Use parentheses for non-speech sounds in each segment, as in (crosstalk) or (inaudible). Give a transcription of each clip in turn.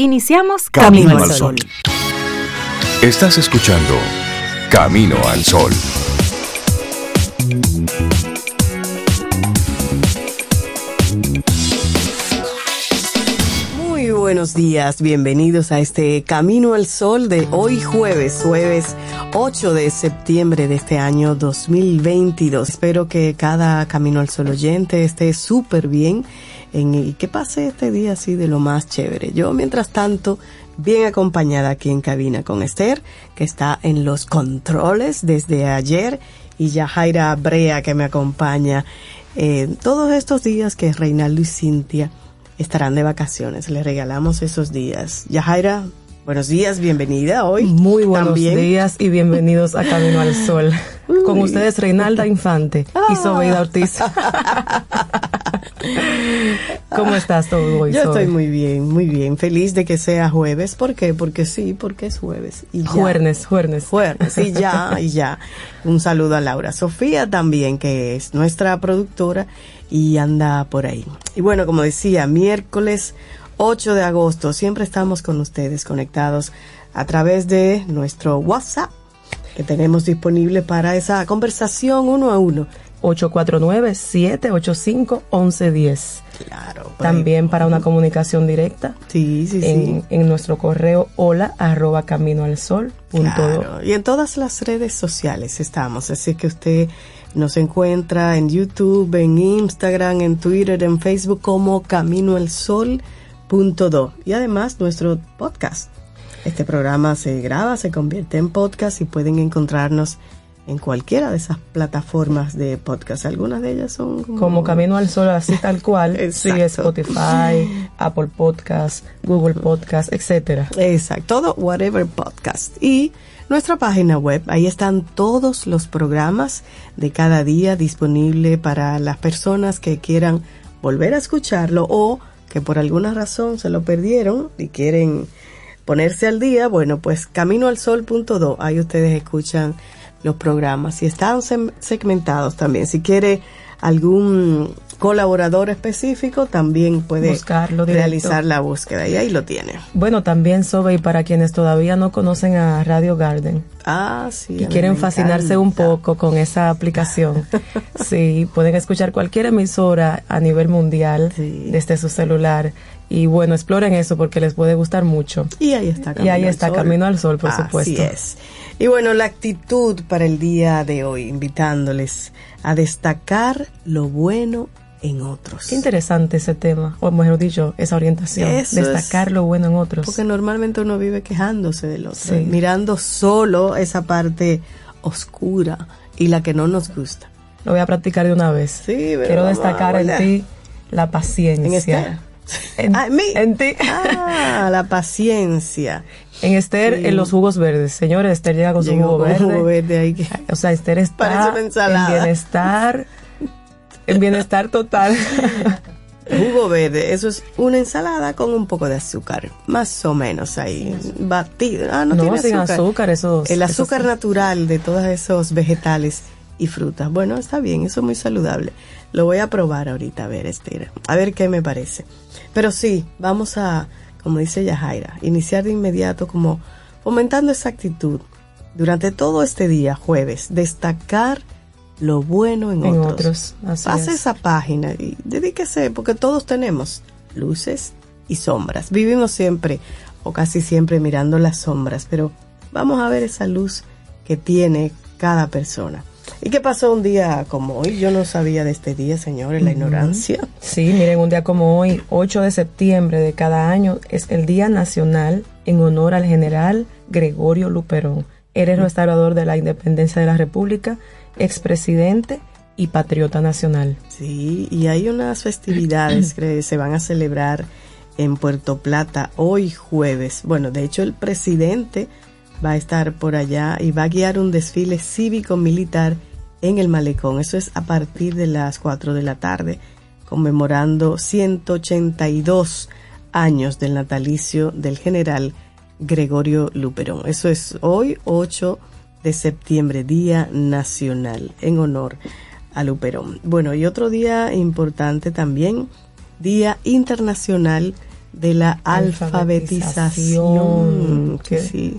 Iniciamos Camino, al Sol. Estás escuchando Camino al Sol. Muy buenos días, bienvenidos a este Camino al Sol de hoy jueves, jueves 8 de septiembre de este año 2022. Espero que cada Camino al Sol oyente esté súper bien y que pase este día así de lo más chévere. Yo, mientras tanto, bien acompañada aquí en cabina con Esther, que está en los controles desde ayer, y Yajaira Brea, que me acompaña eh, todos estos días que Reinaldo y Cintia estarán de vacaciones. Le regalamos esos días. Yajaira, buenos días, bienvenida hoy. Muy buenos días y bienvenidos a Camino al Sol. Con ustedes Reinalda Infante y Sobeida Ortiz. ¿Cómo estás todo hoy? Yo estoy muy bien, muy bien. Feliz de que sea jueves. ¿Por qué? Porque sí, porque es jueves. Y Juernes, juernes. Juernes, y ya, y ya. Un saludo a Laura. Sofía también, que es nuestra productora y anda por ahí. Y bueno, como decía, miércoles 8 de agosto, siempre estamos con ustedes conectados a través de nuestro WhatsApp que tenemos disponible para esa conversación uno a uno 849-785-1110. Claro. También para una comunicación directa. Sí, sí, en, sí. En nuestro correo hola arroba camino al sol claro. Y en todas las redes sociales estamos. Así que usted nos encuentra en YouTube, en Instagram, en Twitter, en Facebook como Camino al Sol. Punto Y además nuestro podcast. Este programa se graba, se convierte en podcast y pueden encontrarnos en cualquiera de esas plataformas de podcast. Algunas de ellas son como, Camino al Sol, así tal cual. (laughs) sí, Spotify, Apple Podcast, Google Podcast, etcétera. Exacto, todo whatever podcast. Y nuestra página web, ahí están todos los programas de cada día disponible para las personas que quieran volver a escucharlo o que por alguna razón se lo perdieron y quieren ponerse al día, bueno, pues caminoalsol.do, ahí ustedes escuchan los programas y están segmentados también. Si quiere algún colaborador específico, también puede Buscarlo realizar la búsqueda y ahí lo tiene. Bueno, también Sobe, y para quienes todavía no conocen a Radio Garden. Ah, sí. Y quieren fascinarse un poco con esa aplicación. (laughs) sí, pueden escuchar cualquier emisora a nivel mundial desde su celular. Y bueno, exploren eso porque les puede gustar mucho. Y ahí está Camino Y ahí está Camino al Sol, por supuesto. Así es. Y bueno, la actitud para el día de hoy, invitándoles a destacar lo bueno en otros. Qué interesante ese tema, o mejor dicho, esa orientación, destacar lo bueno en otros. Porque normalmente uno vive quejándose del otro, mirando solo esa parte oscura y la que no nos gusta. Lo voy a practicar de una vez. Sí, Quiero destacar en ti la paciencia. (laughs) En, ah, en ti. Ah, la paciencia. En Esther, en los jugos verdes. Señores, Esther llega con su jugo verde. Jugo verde ahí O sea, Esther está en bienestar, (laughs) en bienestar total. (laughs) Jugo verde, eso es una ensalada con un poco de azúcar, más o menos ahí, batido. Ah, no, no tiene azúcar, eso. El azúcar natural de todos esos vegetales y frutas. Bueno, está bien, eso es muy saludable. Lo voy a probar ahorita, a ver, Esther, a ver qué me parece. Pero sí, vamos a como dice Yajaira, iniciar de inmediato como fomentando esa actitud durante todo este día, jueves, destacar lo bueno en, otros. Pase esa página y dedíquese, porque todos tenemos luces y sombras. Vivimos siempre o casi siempre mirando las sombras, pero vamos a ver esa luz que tiene cada persona. ¿Y qué pasó un día como hoy? Yo no sabía de este día, señores, la ignorancia. Sí, miren, un día como hoy, 8 de septiembre de cada año, es el Día Nacional en honor al general Gregorio Luperón. Eres restaurador de la independencia de la República, expresidente y patriota nacional. Sí, y hay unas festividades (clears throat) que se van a celebrar en Puerto Plata hoy jueves. Bueno, de hecho el presidente va a estar por allá y va a guiar un desfile cívico-militar en el malecón. Eso es a partir de las 4 de la tarde, conmemorando 182 años del natalicio del general Gregorio Luperón. Eso es hoy, 8 de septiembre, Día Nacional, en honor a Luperón. Bueno, y otro día importante también, Día Internacional de la alfabetización. Que sí.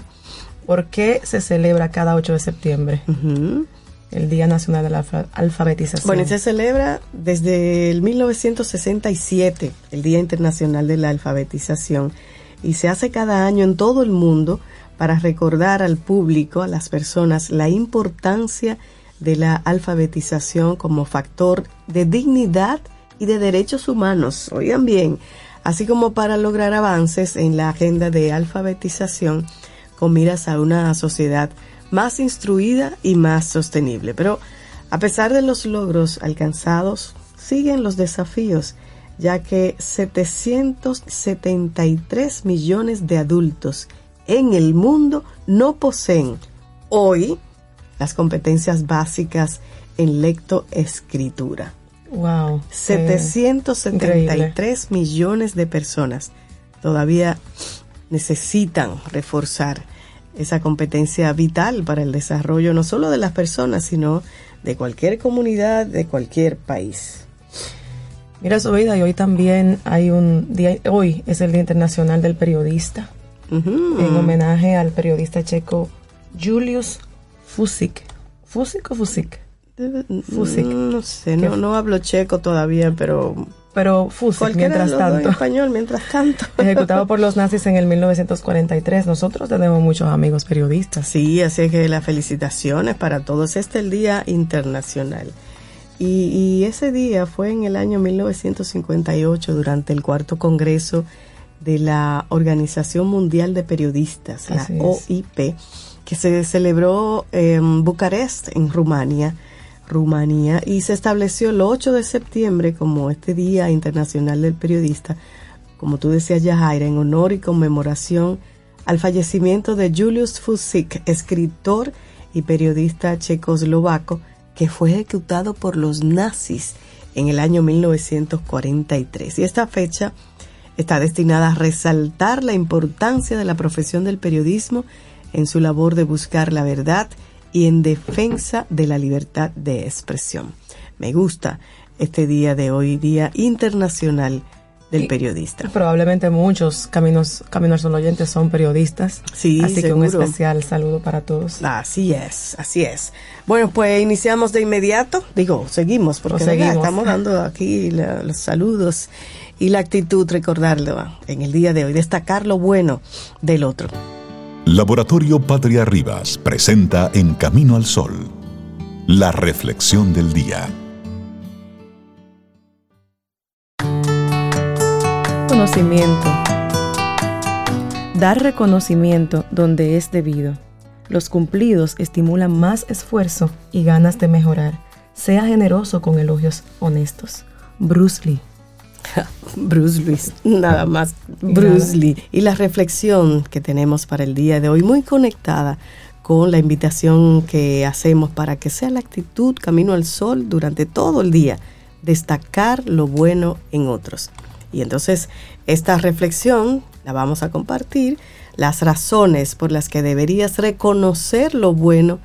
¿Por qué se celebra cada 8 de septiembre? El Día Nacional de la Alfabetización. Bueno, se celebra desde el 1967, el Día Internacional de la Alfabetización, y se hace cada año en todo el mundo para recordar al público, a las personas, la importancia de la alfabetización como factor de dignidad y de derechos humanos. Oigan bien, así como para lograr avances en la agenda de alfabetización con miras a una sociedad más instruida y más sostenible. Pero a pesar de los logros alcanzados, siguen los desafíos, ya que 773 millones de adultos en el mundo no poseen hoy las competencias básicas en lectoescritura. Wow. 773 millones de personas todavía necesitan reforzar esa competencia vital para el desarrollo no solo de las personas, sino de cualquier comunidad, de cualquier país. Mira, vida y hoy también hay un día, hoy es el Día Internacional del Periodista, en homenaje al periodista checo Julius Fusik. ¿Fusik o Fusik? Fusik. No sé, no, no hablo checo todavía, pero pero Fusik mientras tanto. En español, mientras tanto. (laughs) Ejecutado por los nazis en el 1943. Nosotros tenemos muchos amigos periodistas. Sí, así que las felicitaciones para todos. Este es el Día Internacional. Y, y ese día fue en el año 1958, durante el cuarto congreso de la Organización Mundial de Periodistas, la OIP, que se celebró en Bucarest, en Rumania Rumanía y se estableció el 8 de septiembre como este Día Internacional del Periodista, como tú decías Yajaira, en honor y conmemoración al fallecimiento de Julius Fusik, escritor y periodista checoslovaco que fue ejecutado por los nazis en el año 1943. Y esta fecha está destinada a resaltar la importancia de la profesión del periodismo en su labor de buscar la verdad y en defensa de la libertad de expresión. Me gusta este día de hoy, Día Internacional del Periodista. probablemente muchos caminos, caminos son oyentes son periodistas. Sí, Así que un especial saludo para todos. Así es, así es. Bueno, pues iniciamos de inmediato. Digo, seguimos, porque seguimos. estamos dando aquí los saludos y la actitud, recordarlo en el día de hoy, destacar lo bueno del otro. Laboratorio Patria Rivas presenta En Camino al Sol, la reflexión del día. Conocimiento. Dar reconocimiento donde es debido. Los cumplidos estimulan más esfuerzo y ganas de mejorar. Sea generoso con elogios honestos. Bruce Lee. Bruce Lee, (laughs) nada más Bruce Lee. Y la reflexión que tenemos para el día de hoy, muy conectada con la invitación que hacemos para que sea la actitud camino al sol durante todo el día, destacar lo bueno en otros. Y entonces esta reflexión la vamos a compartir, las razones por las que deberías reconocer lo bueno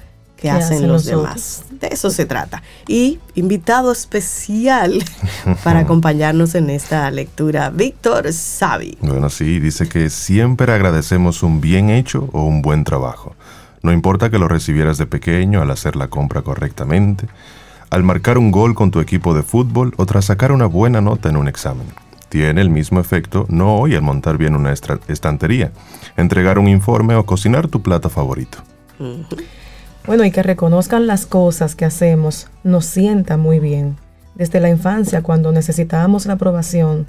que hacen, los demás. De eso se trata. Y invitado especial (laughs) para acompañarnos en esta lectura, Víctor Savi. Bueno, sí, dice que siempre agradecemos un bien hecho o un buen trabajo. No importa que lo recibieras de pequeño al hacer la compra correctamente, al marcar un gol con tu equipo de fútbol o tras sacar una buena nota en un examen. Tiene el mismo efecto no hoy al montar bien una estantería, entregar un informe o cocinar tu plata favorito. Bueno, y que reconozcan las cosas que hacemos nos sienta muy bien. Desde la infancia, cuando necesitábamos la aprobación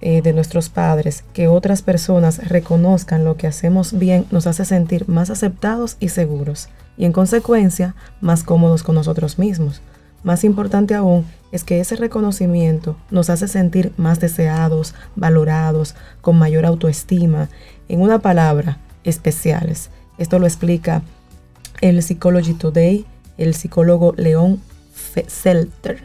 eh, de nuestros padres, que otras personas reconozcan lo que hacemos bien, nos hace sentir más aceptados y seguros, y en consecuencia, más cómodos con nosotros mismos. Más importante aún es que ese reconocimiento nos hace sentir más deseados, valorados, con mayor autoestima, en una palabra, especiales. Esto lo explica el Psychology Today, el psicólogo León Seltzer.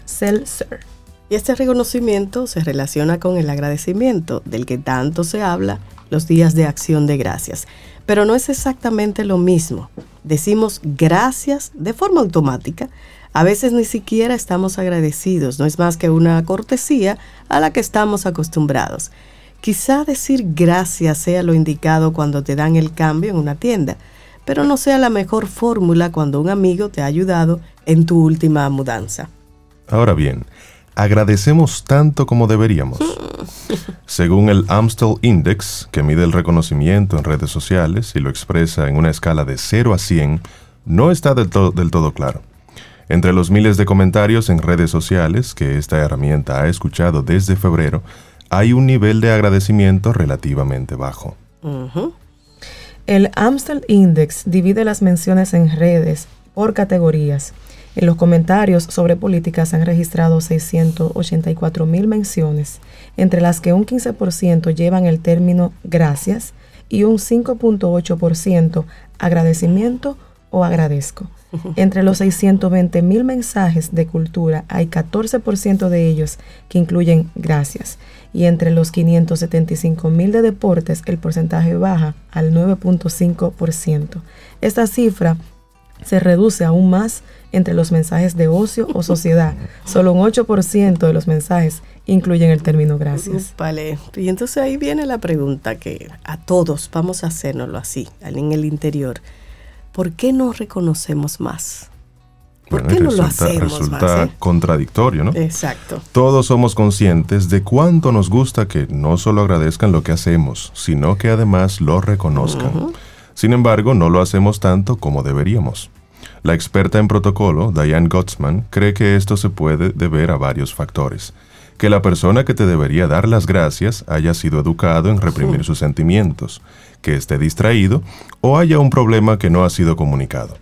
Y este reconocimiento se relaciona con el agradecimiento del que tanto se habla los días de acción de gracias. Pero no es exactamente lo mismo. Decimos gracias de forma automática. A veces ni siquiera estamos agradecidos. No es más que una cortesía a la que estamos acostumbrados. Quizá decir gracias sea lo indicado cuando te dan el cambio en una tienda, pero no sea la mejor fórmula cuando un amigo te ha ayudado en tu última mudanza. Ahora bien, agradecemos tanto como deberíamos. (laughs) Según el Amstel Index, que mide el reconocimiento en redes sociales y lo expresa en una escala de 0 a 100, no está del, del todo claro. Entre los miles de comentarios en redes sociales que esta herramienta ha escuchado desde febrero, hay un nivel de agradecimiento relativamente bajo. El Amstel Index divide las menciones en redes por categorías. En los comentarios sobre políticas se han registrado 684 mil menciones, entre las que un 15% llevan el término gracias y un 5.8% agradecimiento o agradezco. (laughs) Entre los 620 mil mensajes de cultura hay 14% de ellos que incluyen gracias y entre los 575 mil de deportes el porcentaje baja al 9.5%. Esta cifra se reduce aún más entre los mensajes de ocio o sociedad. Solo un 8% de los mensajes incluyen el término gracias. Vale, y entonces ahí viene la pregunta que a todos vamos a hacernoslo así, en el interior. ¿Por qué no reconocemos más? ¿Por qué no lo hacemos resulta eh? contradictorio, ¿no? Exacto. Todos somos conscientes de cuánto nos gusta que no solo agradezcan lo que hacemos, sino que además lo reconozcan. Sin embargo, no lo hacemos tanto como deberíamos. La experta en protocolo, Diane Gottsman, cree que esto se puede deber a varios factores. Que la persona que te debería dar las gracias haya sido educado en reprimir sus sentimientos, que esté distraído o haya un problema que no ha sido comunicado.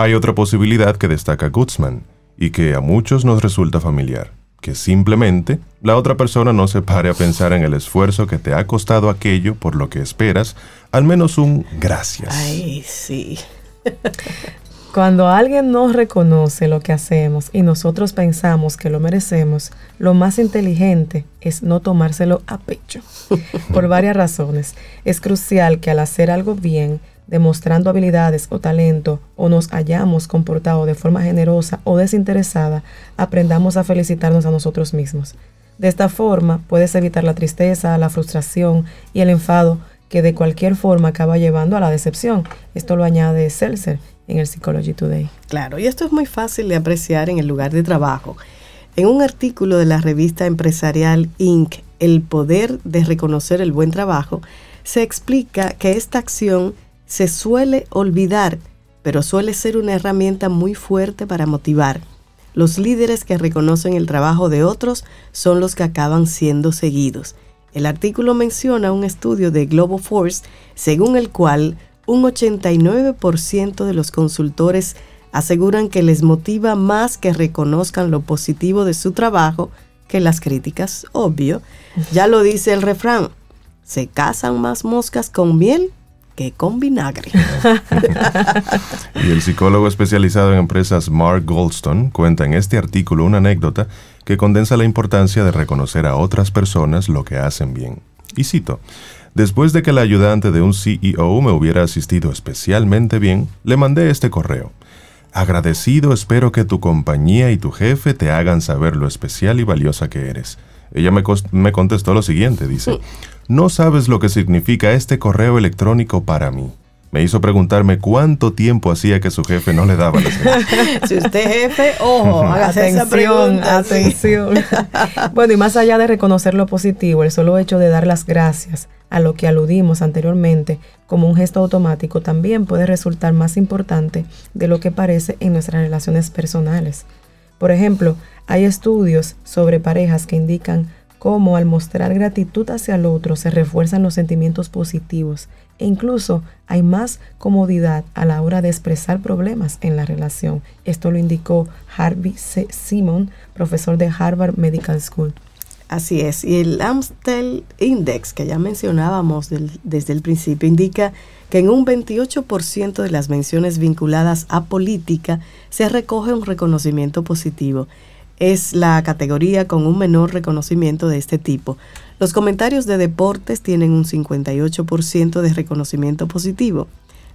Hay otra posibilidad que destaca Gutzman y que a muchos nos resulta familiar, que simplemente la otra persona no se pare a pensar en el esfuerzo que te ha costado aquello por lo que esperas, al menos un gracias. Ay, sí. (laughs) Cuando alguien no reconoce lo que hacemos y nosotros pensamos que lo merecemos, lo más inteligente es no tomárselo a pecho. (laughs) Por varias razones. Es crucial que al hacer algo bien, demostrando habilidades o talento o nos hayamos comportado de forma generosa o desinteresada, aprendamos a felicitarnos a nosotros mismos. De esta forma puedes evitar la tristeza, la frustración y el enfado que de cualquier forma acaba llevando a la decepción. Esto lo añade Seltzer en el Psychology Today. Claro, y esto es muy fácil de apreciar en el lugar de trabajo. En un artículo de la revista empresarial Inc., El poder de reconocer el buen trabajo, se explica que esta acción se suele olvidar, pero suele ser una herramienta muy fuerte para motivar. Los líderes que reconocen el trabajo de otros son los que acaban siendo seguidos. El artículo menciona un estudio de Global Force según el cual un 89% de los consultores aseguran que les motiva más que reconozcan lo positivo de su trabajo que las críticas, obvio. Ya lo dice el refrán, se casan más moscas con miel que con vinagre. (laughs) y el psicólogo especializado en empresas Mark Goldstone cuenta en este artículo una anécdota que condensa la importancia de reconocer a otras personas lo que hacen bien. Y cito, después de que el ayudante de un CEO me hubiera asistido especialmente bien, le mandé este correo. Agradecido espero que tu compañía y tu jefe te hagan saber lo especial y valiosa que eres. Ella me, me contestó lo siguiente, dice, no sabes lo que significa este correo electrónico para mí. Me hizo preguntarme cuánto tiempo hacía que su jefe no le daba la (laughs) Si usted es jefe, ojo, (laughs) hágase esa pregunta. Atención. (laughs) bueno, y más allá de reconocer lo positivo, el solo hecho de dar las gracias a lo que aludimos anteriormente como un gesto automático también puede resultar más importante de lo que parece en nuestras relaciones personales. Por ejemplo, hay estudios sobre parejas que indican cómo al mostrar gratitud hacia el otro se refuerzan los sentimientos positivos e incluso hay más comodidad a la hora de expresar problemas en la relación. Esto lo indicó Harvey C. Simon, profesor de Harvard Medical School. Así es, y el Amstel Index que ya mencionábamos desde el principio indica que en un 28% de las menciones vinculadas a política se recoge un reconocimiento positivo es la categoría con un menor reconocimiento de este tipo. Los comentarios de deportes tienen un 58% de reconocimiento positivo,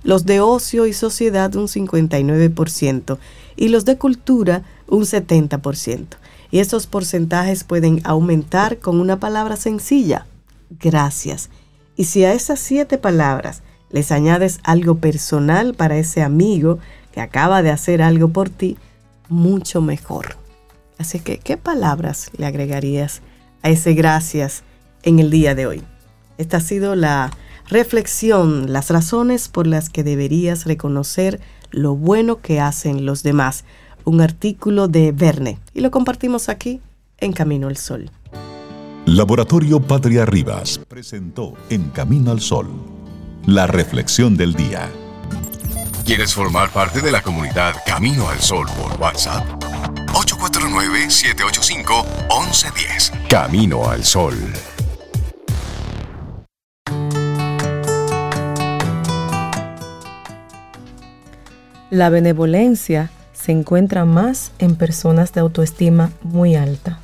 los de ocio y sociedad un 59% y los de cultura un 70%. Y estos porcentajes pueden aumentar con una palabra sencilla, gracias. Y si a esas siete palabras les añades algo personal para ese amigo que acaba de hacer algo por ti, mucho mejor. Así que, ¿qué palabras le agregarías a ese gracias en el día de hoy? Esta ha sido la reflexión, las razones por las que deberías reconocer lo bueno que hacen los demás. Un artículo de Verne y lo compartimos aquí en Camino al Sol. Laboratorio Patria Rivas presentó En Camino al Sol la reflexión del día. ¿Quieres formar parte de la comunidad Camino al Sol por WhatsApp? 849-785-1110. Camino al Sol. La benevolencia se encuentra más en personas de autoestima muy alta.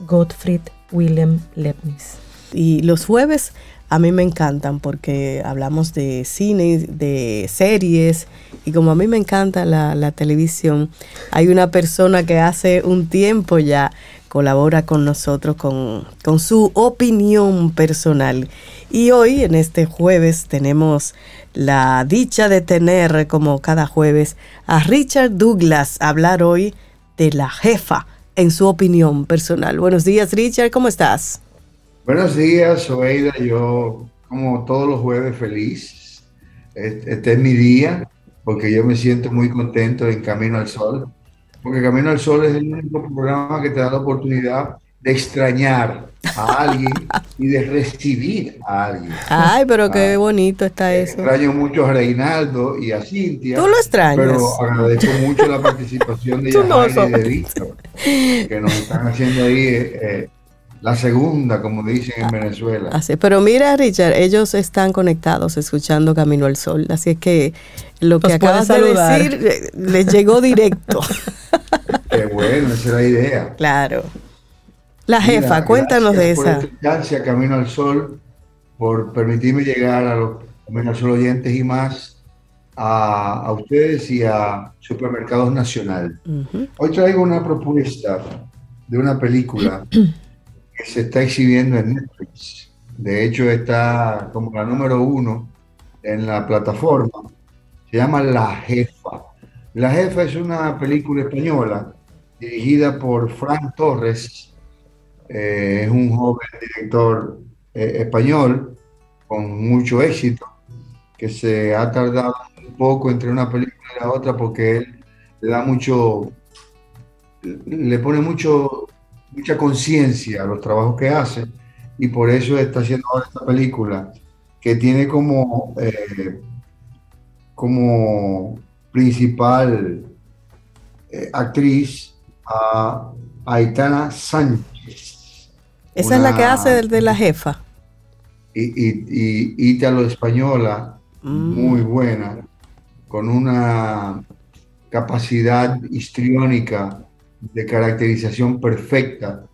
Gottfried Wilhelm Leibniz. Y los jueves a mí me encantan porque hablamos de cine, de series, y como a mí me encanta la, televisión, hay una persona que hace un tiempo ya colabora con nosotros con, su opinión personal. Y hoy, en este jueves, tenemos la dicha de tener, como cada jueves, a Richard Douglas hablar hoy de la jefa en su opinión personal. Buenos días, Richard, ¿cómo estás? Buenos días, Oeida. Yo, como todos los jueves, feliz. Este es mi día, porque yo me siento muy contento en Camino al Sol. Porque Camino al Sol es el único programa que te da la oportunidad de extrañar a alguien (laughs) y de recibir a alguien. Ay, pero qué ah, bonito está eso. Extraño mucho a Reinaldo y a Cintia. Tú lo extrañas. Pero agradezco mucho la participación de Yajaira y de Víctor, que nos están haciendo ahí eh, la segunda, como dicen en Venezuela. Así, pero mira, Richard, ellos están conectados escuchando Camino al Sol, así es que lo que acabas de decir eh, les llegó directo. (laughs) Qué bueno, esa es la idea. Claro. La jefa, cuéntanos de esa. Por Camino al Sol, por permitirme llegar a los Camino al Sol oyentes y más, a, ustedes y a Supermercados Nacional. Hoy traigo una propuesta de una película (clears throat) que se está exhibiendo en Netflix. De hecho, está como la número uno en la plataforma. Se llama La Jefa. La Jefa es una película española dirigida por Frank Torres. Eh, es un joven director eh, español con mucho éxito que se ha tardado un poco entre una película y la otra porque él le da mucho, le pone mucho mucha conciencia a los trabajos que hace y por eso está haciendo ahora esta película que tiene como, eh, como principal eh, actriz a Aitana Sánchez. Esa es la que hace de, la jefa. Y, y, ítalo-española, mm. muy buena, con una capacidad histriónica de caracterización perfecta.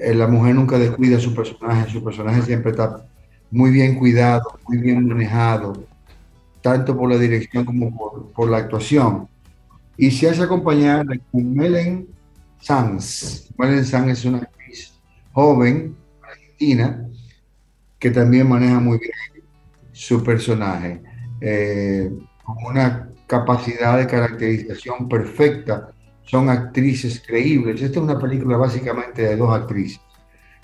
Eh, la mujer nunca descuida su personaje, su personaje siempre está muy bien cuidado, muy bien manejado, tanto por la dirección como por, la actuación. Y se hace acompañar de Melen Sanz. Melen Sanz es una actriz joven, argentina, que también maneja muy bien su personaje, eh, con una capacidad de caracterización perfecta son actrices creíbles. Esta es una película básicamente de dos actrices.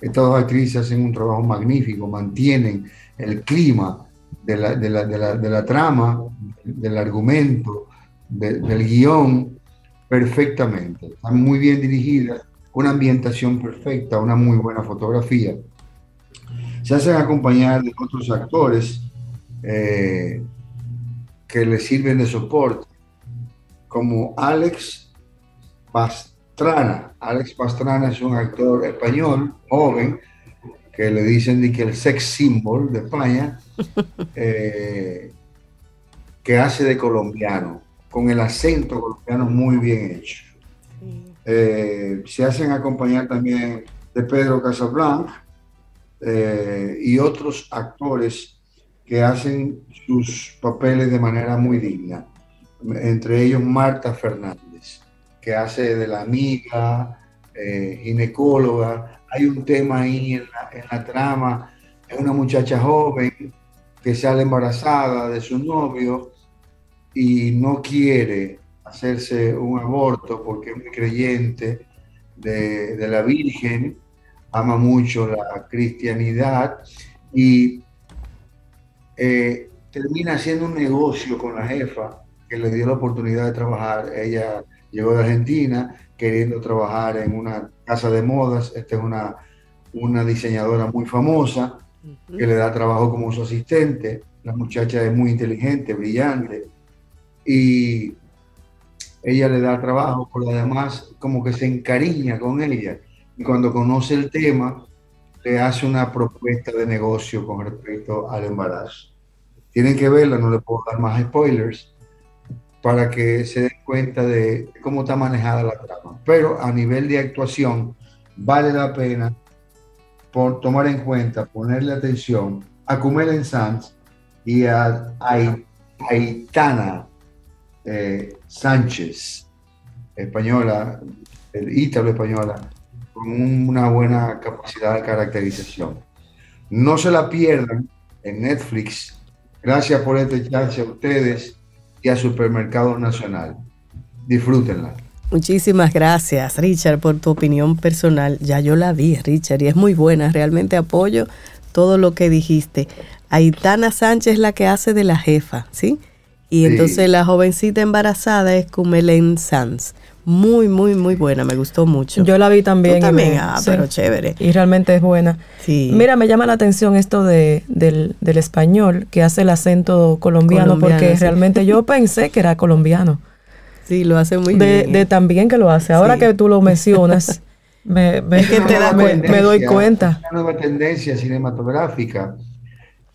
Estas dos actrices hacen un trabajo magnífico, mantienen el clima de la, de la, de la, trama, del argumento, del guion perfectamente. Están muy bien dirigidas, una ambientación perfecta, una muy buena fotografía. Se hacen acompañar de otros actores eh, que les sirven de soporte, como Alex Pastrana. Alex Pastrana es un actor español, joven, que le dicen que el sex symbol de España, (laughs) eh, que hace de colombiano, con el acento colombiano muy bien hecho. Eh, se hacen acompañar también de Pedro Casablanc eh, y otros actores que hacen sus papeles de manera muy digna, entre ellos Marta Fernández que hace de la amiga, eh, ginecóloga. Hay un tema ahí en la, trama es una muchacha joven que sale embarazada de su novio y no quiere hacerse un aborto porque es muy creyente de, de la Virgen, ama mucho la cristianidad y eh, termina haciendo un negocio con la jefa que le dio la oportunidad de trabajar. Ella llegó de Argentina queriendo trabajar en una casa de modas. Esta es una, una diseñadora muy famosa que le da trabajo como su asistente. La muchacha es muy inteligente, brillante. Y ella le da trabajo, por lo demás como que se encariña con ella. Y cuando conoce el tema, le hace una propuesta de negocio con respecto al embarazo. Tienen que verla, no le puedo dar más spoilers, para que se den cuenta de cómo está manejada la trama. Pero a nivel de actuación, vale la pena por tomar en cuenta, ponerle atención a Kumelen Sanz y a Aitana eh, Sánchez, española, el ítalo española, con una buena capacidad de caracterización. No se la pierdan en Netflix. Gracias por este chance a ustedes y a Supermercado Nacional. Disfrútenla. Muchísimas gracias, Richard, por tu opinión personal. Ya yo la vi, Richard, y es muy buena. Realmente apoyo todo lo que dijiste. Aitana Sánchez es la que hace de la jefa, ¿sí? Y entonces la jovencita embarazada es Kumelen Sanz. Muy, muy, muy buena, me gustó mucho. Yo la vi también. también, ah, pero chévere. Y realmente es buena. Sí. Mira, me llama la atención esto de, del, del español, que hace el acento colombiano, porque realmente yo (laughs) pensé que era colombiano. Sí, lo hace muy de, bien. De también que lo hace. Ahora que tú lo (laughs) mencionas, me, me, que te da me, me doy cuenta. Una nueva tendencia cinematográfica,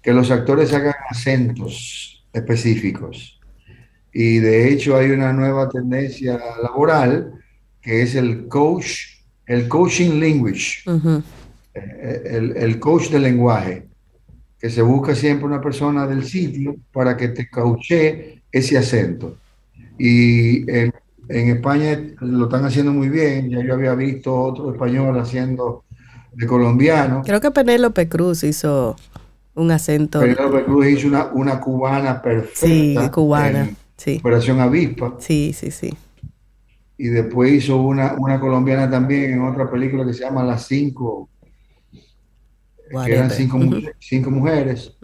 que los actores hagan acentos específicos. Y de hecho hay una nueva tendencia laboral que es el coach, el coaching language, Ujú. eh, el, el coach de lenguaje, que se busca siempre una persona del sitio para que te coache ese acento. Y en, en España lo están haciendo muy bien, ya yo había visto otro español haciendo de colombiano. Creo que Penélope Cruz hizo un acento. Penélope Cruz hizo una, una cubana perfecta. Sí, cubana. en Sí, Operación Avispa. sí, sí, sí. Y después hizo una, una colombiana también en otra película que se llama Las Cinco, que eran cinco, mu- cinco mujeres.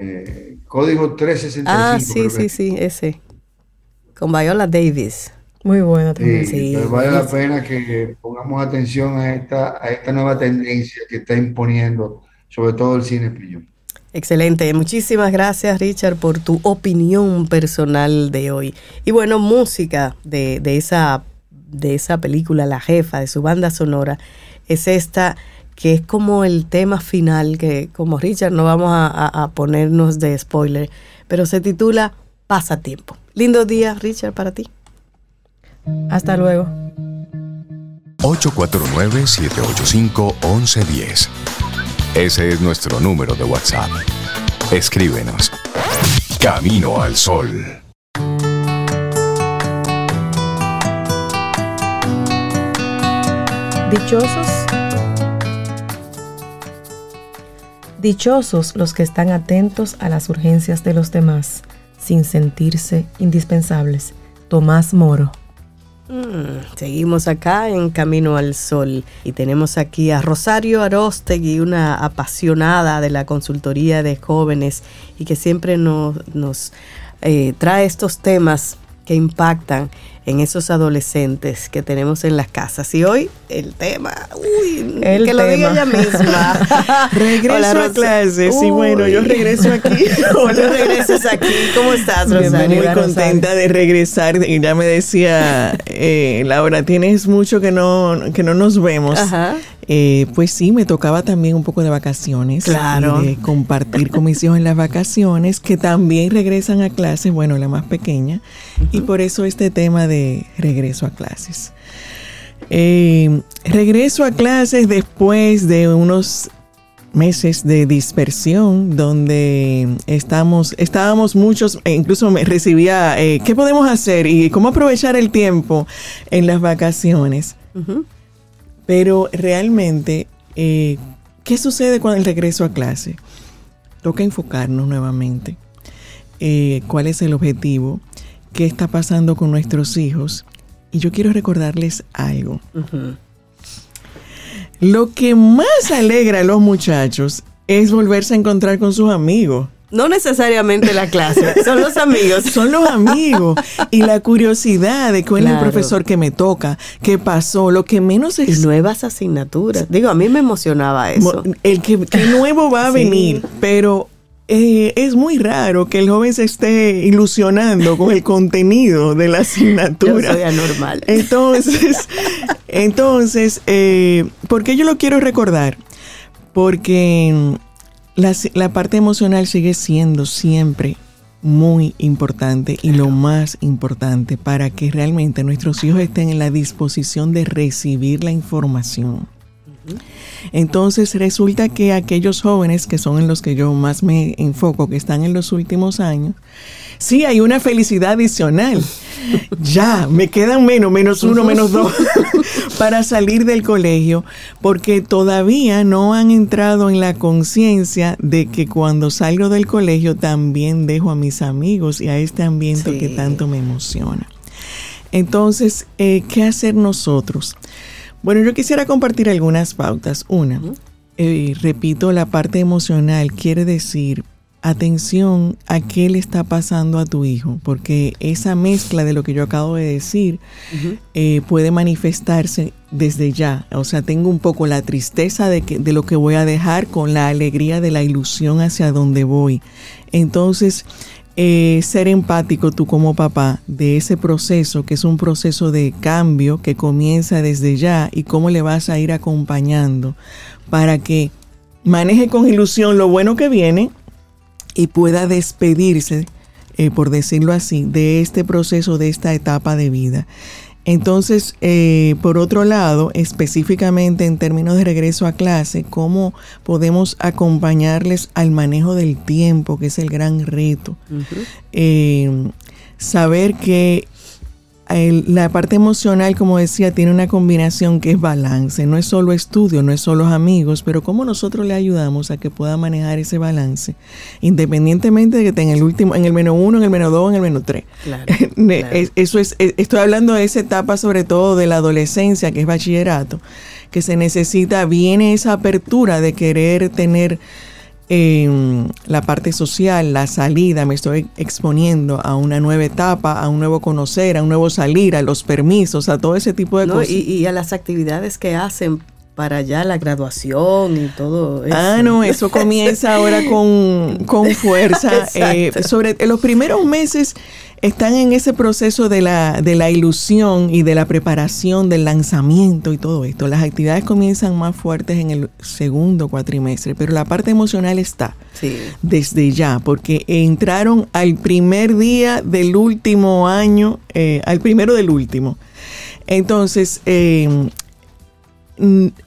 Eh, código 365. Ah, sí, sí, sí, ese. Con Viola Davis. Muy buena también. Sí, vale la pena que pongamos atención a esta, a esta nueva tendencia que está imponiendo sobre todo el cine español. Excelente. Muchísimas gracias, Richard, por tu opinión personal de hoy. Y bueno, música de, de esa, de esa película, La Jefa, de su banda sonora, es esta que es como el tema final, que como Richard no vamos a, a- a ponernos de spoiler, pero se titula Pasatiempo. Lindo día, Richard, para ti. Hasta luego. 849-785-1110. Ese es nuestro número de WhatsApp. Escríbenos. Camino al Sol. Dichosos. Dichosos los que están atentos a las urgencias de los demás, sin sentirse indispensables. Tomás Moro. Mm, seguimos acá en Camino al Sol y tenemos aquí a Rosario Arostegui, una apasionada de la consultoría de jóvenes y que siempre nos, nos eh, trae estos temas que impactan en esos adolescentes que tenemos en las casas. Y hoy el tema, uy, El que lo diga tema. ella misma. (laughs) Regreso Hola, a clases. Y bueno, yo regreso aquí. (laughs) Tú regresas aquí. ¿Cómo estás, Rosario? Muy contenta de regresar. Y ya me decía eh, Laura, tienes mucho que no, que no nos vemos. Ajá. Eh, pues sí, me tocaba también un poco de vacaciones. Claro. de compartir con mis hijos en las vacaciones, que también regresan a clases, bueno, la más pequeña. Y por eso este tema de regreso a clases. Eh, regreso a clases después de unos meses de dispersión donde estamos estábamos muchos e incluso me recibía eh, qué podemos hacer y cómo aprovechar el tiempo en las vacaciones pero realmente eh, ¿Qué sucede con el regreso a clase? Toca enfocarnos nuevamente. Eh, ¿Cuál es el objetivo? ¿Qué está pasando con nuestros hijos? Y yo quiero recordarles algo. Lo que más alegra a los muchachos es volverse a encontrar con sus amigos. No necesariamente la clase, son los amigos. Son los amigos. Y la curiosidad de cuál es el profesor que me toca, qué pasó, lo que menos es... Y nuevas asignaturas. Digo, a mí me emocionaba eso. El que, nuevo va a venir, pero eh, es muy raro que el joven se esté ilusionando con el contenido de la asignatura. Yo soy anormal. Entonces, entonces eh, ¿por qué yo lo quiero recordar? Porque la, parte emocional sigue siendo siempre muy importante y lo más importante para que realmente nuestros hijos estén en la disposición de recibir la información. Entonces resulta que aquellos jóvenes que son en los que yo más me enfoco, que están en los últimos años, sí hay una felicidad adicional. (laughs) Ya, me quedan menos, menos uno, menos (laughs) dos, (laughs) para salir del colegio, porque todavía no han entrado en la conciencia de que cuando salgo del colegio también dejo a mis amigos y a este ambiente que tanto me emociona. Entonces, eh, ¿qué hacer nosotros? Bueno, yo quisiera compartir algunas pautas. Una, eh, repito, la parte emocional quiere decir atención a qué le está pasando a tu hijo, porque esa mezcla de lo que yo acabo de decir eh, puede manifestarse desde ya. O sea, tengo un poco la tristeza de, que, de lo que voy a dejar con la alegría de la ilusión hacia donde voy. Entonces, eh, ser empático tú como papá de ese proceso, que es un proceso de cambio que comienza desde ya y cómo le vas a ir acompañando para que maneje con ilusión lo bueno que viene y pueda despedirse, eh, por decirlo así, de este proceso, de esta etapa de vida. Entonces, eh, por otro lado, específicamente en términos de regreso a clase, ¿cómo podemos acompañarles al manejo del tiempo, que es el gran reto? Eh, saber que la parte emocional, como decía, tiene una combinación que es balance. No es solo estudio, no es solo amigos, pero cómo nosotros le ayudamos a que pueda manejar ese balance, independientemente de que esté en el último, en el menos uno, en el menos dos, en el menos tres. Claro, (laughs) Eso es, estoy hablando de esa etapa sobre todo de la adolescencia, que es bachillerato, que se necesita, viene esa apertura de querer tener la parte social, la salida, me estoy exponiendo a una nueva etapa, a un nuevo conocer, a un nuevo salir, a los permisos, a todo ese tipo de cosas. Y, a las actividades que hacen para allá la graduación y todo eso. Ah, no, eso comienza ahora con, con (laughs) fuerza. eh, sobre los primeros meses están en ese proceso de la, de la ilusión y de la preparación del lanzamiento y todo esto. Las actividades comienzan más fuertes en el segundo cuatrimestre, pero la parte emocional está desde ya, porque entraron al primer día del último año, eh, al primero del último. Entonces, eh,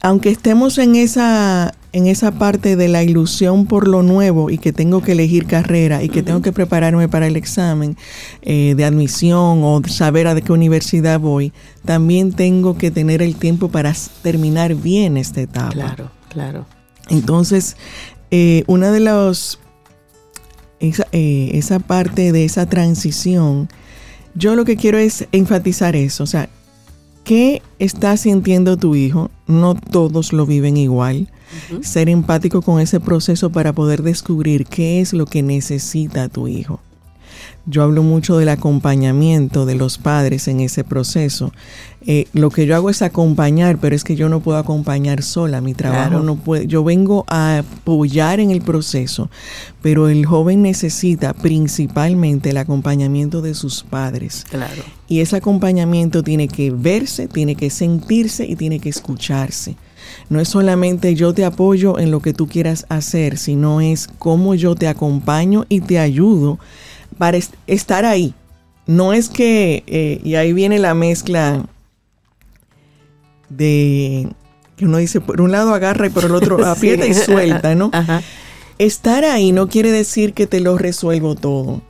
aunque estemos en esa en esa parte de la ilusión por lo nuevo y que tengo que elegir carrera y que tengo que prepararme para el examen eh, de admisión o saber a qué universidad voy, también tengo que tener el tiempo para terminar bien esta etapa. Claro, claro. Entonces, eh, una de los, esa, eh, esa parte de esa transición, yo lo que quiero es enfatizar eso, o sea, ¿qué está sintiendo tu hijo? No todos lo viven igual ser empático con ese proceso para poder descubrir qué es lo que necesita tu hijo. Yo hablo mucho del acompañamiento de los padres en ese proceso. Eh, lo que yo hago es acompañar, pero es que yo no puedo acompañar sola. Mi trabajo no puede. Yo vengo a apoyar en el proceso, pero el joven necesita principalmente el acompañamiento de sus padres. Claro. Y ese acompañamiento tiene que verse, tiene que sentirse y tiene que escucharse. No es solamente yo te apoyo en lo que tú quieras hacer, sino es cómo yo te acompaño y te ayudo para estar ahí. No es que, eh, y ahí viene la mezcla de que uno dice, por un lado agarra y por el otro (laughs) aprieta y suelta, ¿no? Estar ahí no quiere decir que te lo resuelvo todo.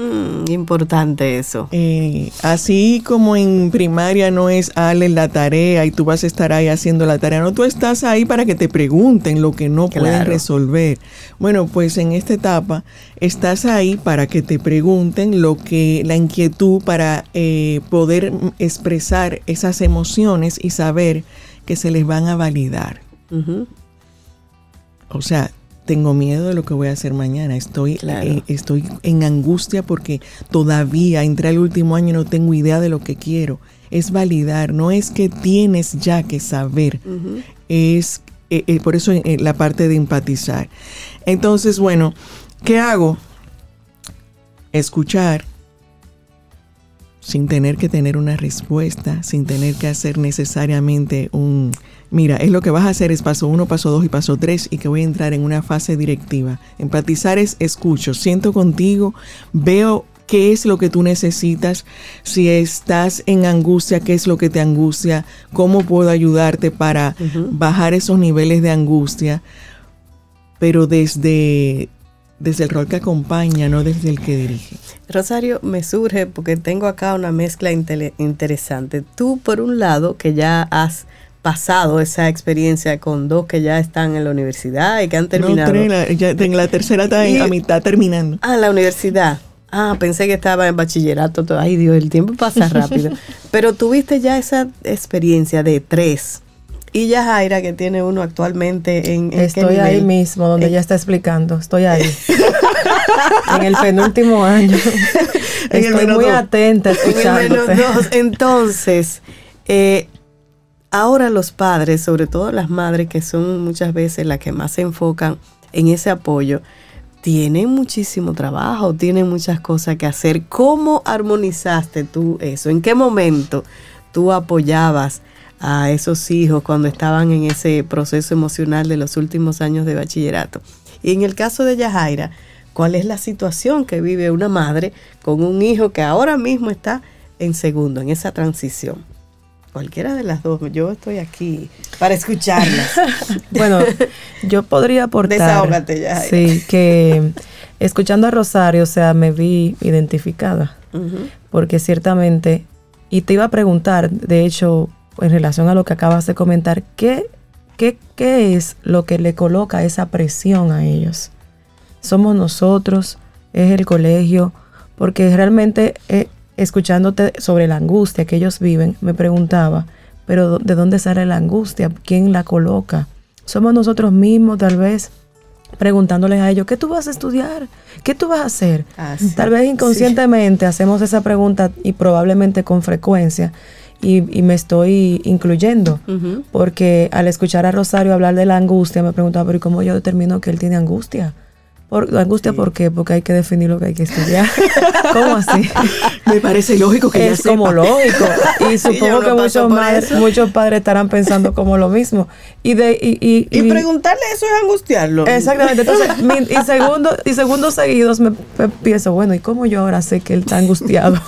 Mm, importante eso. Eh, así como en primaria no es darle la tarea y tú vas a estar ahí haciendo la tarea, no, tú estás ahí para que te pregunten lo que no pueden resolver. Bueno, pues en esta etapa estás ahí para que te pregunten lo que, la inquietud para eh, poder expresar esas emociones y saber que se les van a validar. O sea, tengo miedo de lo que voy a hacer mañana. Estoy, eh, estoy en angustia porque todavía entré al último año y no tengo idea de lo que quiero. Es validar, no es que tienes ya que saber. Es eh, eh, por eso la parte de empatizar. Entonces, bueno, ¿qué hago? Escuchar sin tener que tener una respuesta, sin tener que hacer necesariamente un, mira, es lo que vas a hacer es paso uno, paso dos y paso tres y que voy a entrar en una fase directiva. Empatizar es escucho, siento contigo, veo qué es lo que tú necesitas, si estás en angustia, qué es lo que te angustia, cómo puedo ayudarte para bajar esos niveles de angustia, pero desde desde el rol que acompaña, no desde el que dirige. Rosario, me surge porque tengo acá una mezcla interesante. Tú, por un lado, que ya has pasado esa experiencia con dos que ya están en la universidad y que han terminado. No, la, ya, en la tercera está a mitad terminando. Ah, la universidad. Ah, pensé que estaba en bachillerato. Ay, Dios, el tiempo pasa rápido. (laughs) Pero tuviste ya esa experiencia de tres y Yajaira, que tiene uno actualmente en... Estoy ahí mismo, donde ella está explicando. Estoy ahí. (laughs) en el penúltimo año. Estoy muy atenta escuchándote. Entonces, eh, ahora los padres, sobre todo las madres, que son muchas veces las que más se enfocan en ese apoyo, tienen muchísimo trabajo, tienen muchas cosas que hacer. ¿Cómo armonizaste tú eso? ¿En qué momento tú apoyabas a esos hijos cuando estaban en ese proceso emocional de los últimos años de bachillerato. Y en el caso de Yajaira, ¿cuál es la situación que vive una madre con un hijo que ahora mismo está en segundo, en esa transición? Cualquiera de las dos, yo estoy aquí para escucharlas. (laughs) bueno, yo podría aportar. Desahógate, Yajaira. Sí, que escuchando a Rosario, o sea, me vi identificada. Porque ciertamente, y te iba a preguntar, de hecho, en relación a lo que acabas de comentar, ¿qué, qué, qué es lo que le coloca esa presión a ellos? ¿Somos nosotros? ¿Es el colegio? Porque realmente, eh, escuchándote sobre la angustia que ellos viven, me preguntaba, pero ¿de dónde sale la angustia? ¿Quién la coloca? ¿Somos nosotros mismos tal vez? preguntándoles a ellos, ¿qué tú vas a estudiar? ¿Qué tú vas a hacer? Ah, tal vez inconscientemente hacemos esa pregunta y probablemente con frecuencia y, me estoy incluyendo, porque al escuchar a Rosario hablar de la angustia, me preguntaba, pero ¿cómo yo determino que él tiene angustia? Por, ¿La angustia por qué? Porque hay que definir lo que hay que estudiar. (laughs) ¿Cómo así? Me parece lógico que Es como lógico. Y supongo que muchos, muchos padres estarán pensando como lo mismo. Y, de, y, y, preguntarle eso es angustiarlo. Exactamente. Entonces, (laughs) y, segundo, y segundos seguidos me, pienso, bueno, ¿y cómo yo ahora sé que él está angustiado?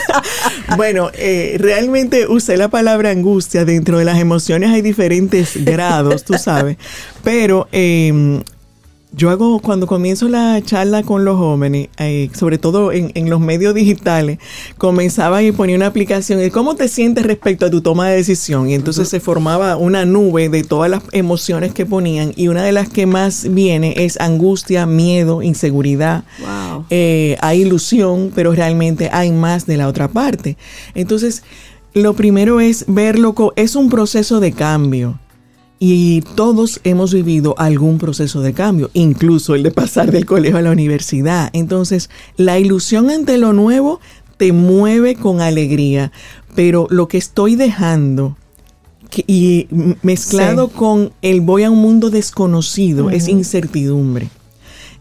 (laughs) bueno, eh, realmente usé la palabra angustia. Dentro de las emociones hay diferentes grados, tú sabes. Pero eh, yo hago, cuando comienzo la charla con los jóvenes, eh, sobre todo en, los medios digitales, comenzaba y ponía una aplicación de cómo te sientes respecto a tu toma de decisión. Y entonces se formaba una nube de todas las emociones que ponían. Y una de las que más viene es angustia, miedo, inseguridad. Eh, hay ilusión, pero realmente hay más de la otra parte. Entonces, lo primero es verlo, es un proceso de cambio. Y todos hemos vivido algún proceso de cambio, incluso el de pasar del colegio a la universidad. Entonces, la ilusión ante lo nuevo te mueve con alegría, pero lo que estoy dejando y mezclado con el voy a un mundo desconocido es incertidumbre.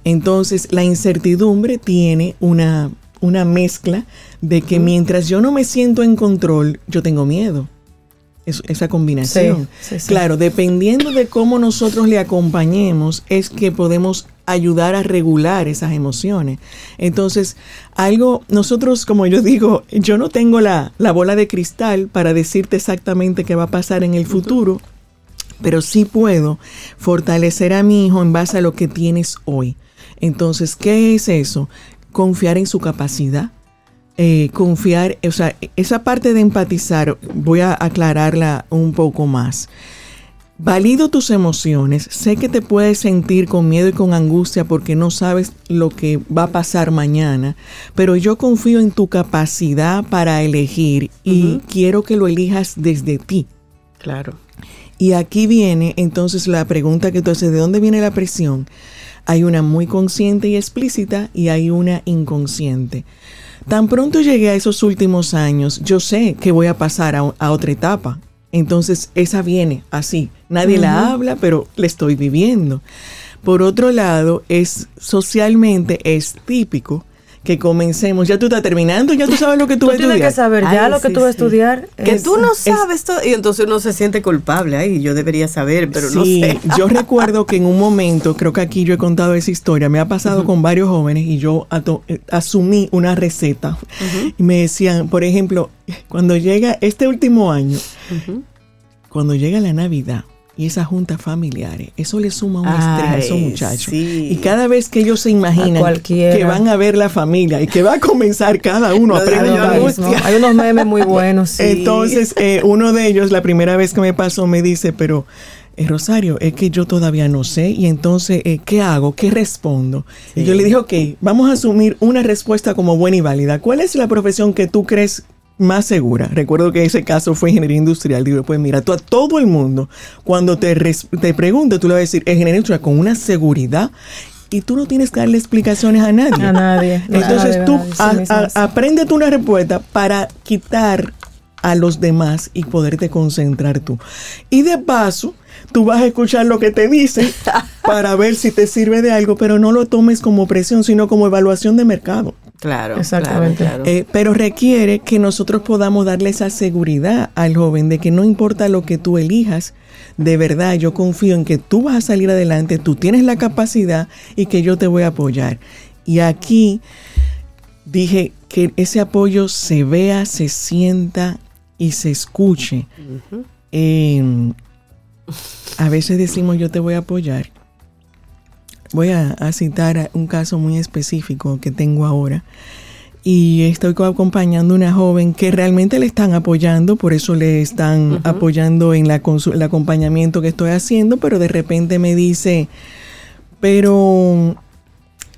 Entonces, la incertidumbre tiene una, una mezcla de que mientras yo no me siento en control, yo tengo miedo esa combinación. Claro, dependiendo de cómo nosotros le acompañemos, es que podemos ayudar a regular esas emociones. Entonces, algo, nosotros, como yo digo, yo no tengo la, bola de cristal para decirte exactamente qué va a pasar en el futuro, pero sí puedo fortalecer a mi hijo en base a lo que tienes hoy. Entonces, ¿qué es eso? confiar en su capacidad, eh, confiar, o sea, esa parte de empatizar, voy a aclararla un poco más. Valido tus emociones, sé que te puedes sentir con miedo y con angustia porque no sabes lo que va a pasar mañana, pero yo confío en tu capacidad para elegir y quiero que lo elijas desde ti. Claro. Y aquí viene entonces la pregunta que tú haces, ¿de dónde viene la presión? Hay una muy consciente y explícita y hay una inconsciente. Tan pronto llegué a esos últimos años, yo sé que voy a pasar a, a otra etapa. Entonces esa viene así. Nadie la habla, pero la estoy viviendo. Por otro lado, es socialmente es típico que comencemos. Ya tú estás terminando, ya tú sabes lo que tú, Tú vas a tienes que estudiar. saber ya Ay, lo que sí, tú vas a sí. estudiar. Que es- tú no es- sabes todo y entonces uno se siente culpable. Ay, yo debería saber, pero no sí, sé. yo recuerdo que en un momento, creo que aquí yo he contado esa historia, me ha pasado con varios jóvenes y yo ato- eh, asumí una receta. Y me decían, por ejemplo, cuando llega este último año, cuando llega la Navidad y esas juntas familiares, eso le suma un estrés a esos muchachos. sí. Y cada vez que ellos se imaginan que van a ver la familia y que va a comenzar cada uno a preguntar. mismo. Hay unos memes muy (laughs) buenos. sí. Entonces, eh, uno de ellos, la primera vez que me pasó, me dice, pero eh, Rosario, es que yo todavía no sé, y entonces, eh, ¿qué hago? ¿Qué respondo? Y yo le dije, ok, vamos a asumir una respuesta como buena y válida. ¿Cuál es la profesión que tú crees más segura? Recuerdo que ese caso fue ingeniería industrial. Digo, pues mira, tú a todo el mundo, cuando te, te pregunte, tú le vas a decir, ingeniería industrial con una seguridad. Y tú no tienes que darle explicaciones a nadie. A nadie. (laughs) Entonces tú nadie, sí a- mismo a- es. apréndete una respuesta para quitar a los demás y poderte concentrar tú. Y de paso, tú vas a escuchar lo que te dicen (laughs) para ver si te sirve de algo, pero no lo tomes como presión, sino como evaluación de mercado. Claro, Exactamente. claro, claro. Eh, pero requiere que nosotros podamos darle esa seguridad al joven de que no importa lo que tú elijas, de verdad yo confío en que tú vas a salir adelante, tú tienes la capacidad y que yo te voy a apoyar. Y aquí dije que ese apoyo se vea, se sienta y se escuche. Eh, a veces decimos yo te voy a apoyar. Voy a, a citar un caso muy específico que tengo ahora. Y estoy co- acompañando a una joven que realmente le están apoyando, por eso le están apoyando en la el acompañamiento que estoy haciendo, pero de repente me dice, pero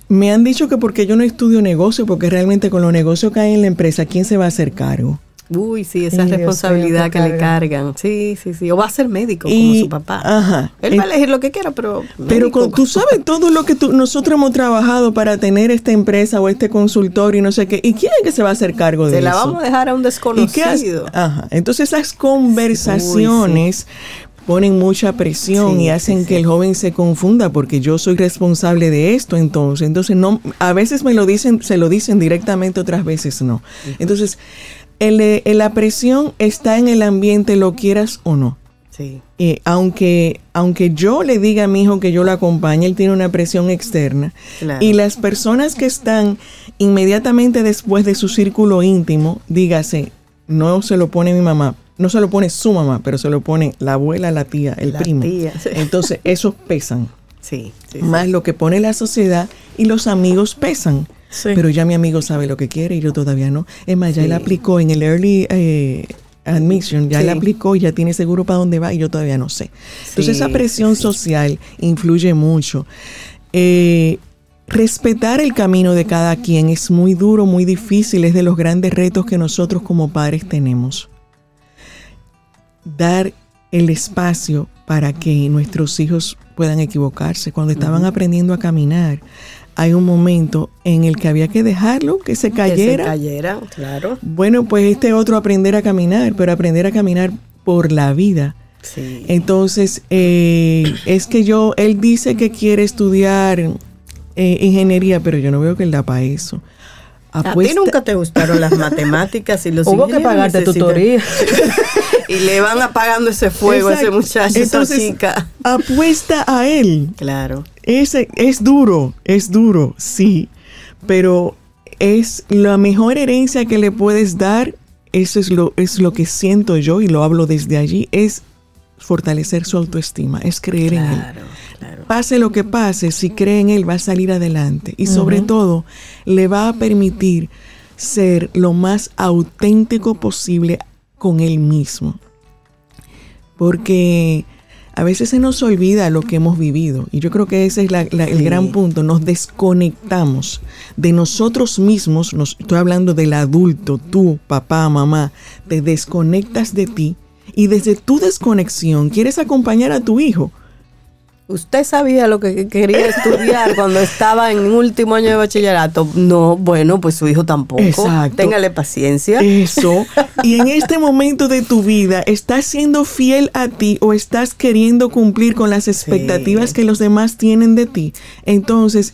me han dicho que porque yo no estudio negocio, porque realmente con los negocios que hay en la empresa, ¿quién se va a hacer cargo? Uy, sí, esa responsabilidad que le cargan. Sí, sí, sí. O va a ser médico como su papá. Ajá. Él va a Eh, elegir lo que quiera, pero. Pero con- tú sabes todo lo que tú- nosotros hemos trabajado para tener esta empresa o este consultorio y no sé qué. ¿Y quién es que se va a hacer cargo de Se la eso? vamos a dejar a un ¿Y qué hace? desconocido. Ajá. Entonces esas conversaciones ponen mucha presión Sí, y hacen sí, que sí. el joven se confunda porque yo soy responsable de esto, entonces, entonces no, a veces me lo dicen, se lo dicen directamente, otras veces no. Entonces, el, eh, la presión está en el ambiente, lo quieras o no. Sí. Eh, aunque, aunque yo le diga a mi hijo que yo lo acompañe, él tiene una presión externa. Claro. Y las personas que están inmediatamente después de su círculo íntimo, dígase, no se lo pone mi mamá, no se lo pone su mamá, pero se lo pone la abuela, la tía, el La primo. tía, sí. Entonces, esos pesan. Sí, sí, sí. Más lo que pone la sociedad y los amigos pesan. Sí. Pero ya mi amigo sabe lo que quiere y yo todavía no. Es más, ya Sí. él aplicó en el early eh, admission, ya Sí. él aplicó y ya tiene seguro para dónde va y yo todavía no sé. Entonces esa presión social influye mucho. Eh, respetar el camino de cada quien es muy duro, muy difícil, es de los grandes retos que nosotros como padres tenemos. Dar el espacio para que nuestros hijos puedan equivocarse. Cuando estaban aprendiendo a caminar, hay un momento en el que había que dejarlo, que se Que se cayera. claro. Bueno, pues este otro aprender a caminar, pero aprender a caminar por la vida. Sí. Entonces, eh, es que yo, él dice que quiere estudiar eh, ingeniería, pero yo no veo que él da para eso. A ti nunca te gustaron las (laughs) matemáticas y los Hubo que pagarte tutoría. (laughs) y le van apagando ese fuego a ese muchacho, Entonces, esa chica. Apuesta a él. Claro. Ese, es duro, es duro, sí, pero es la mejor herencia que le puedes dar, eso es lo, es lo que siento yo y lo hablo desde allí, es fortalecer su autoestima, es creer en él. Claro. pase lo que pase, si cree en él va a salir adelante y sobre todo le va a permitir ser lo más auténtico posible con él mismo. Porque a veces se nos olvida lo que hemos vivido y yo creo que ese es el gran punto, nos desconectamos de nosotros mismos, nos, estoy hablando del adulto, tú, papá, mamá, te desconectas de ti y desde tu desconexión quieres acompañar a tu hijo ¿Usted sabía lo que quería estudiar (laughs) cuando estaba en último año de bachillerato? No, bueno, pues su hijo tampoco. Exacto. Téngale paciencia. Eso. Y en (laughs) este momento de tu vida, ¿estás siendo fiel a ti o estás queriendo cumplir con las expectativas que los demás tienen de ti? Entonces,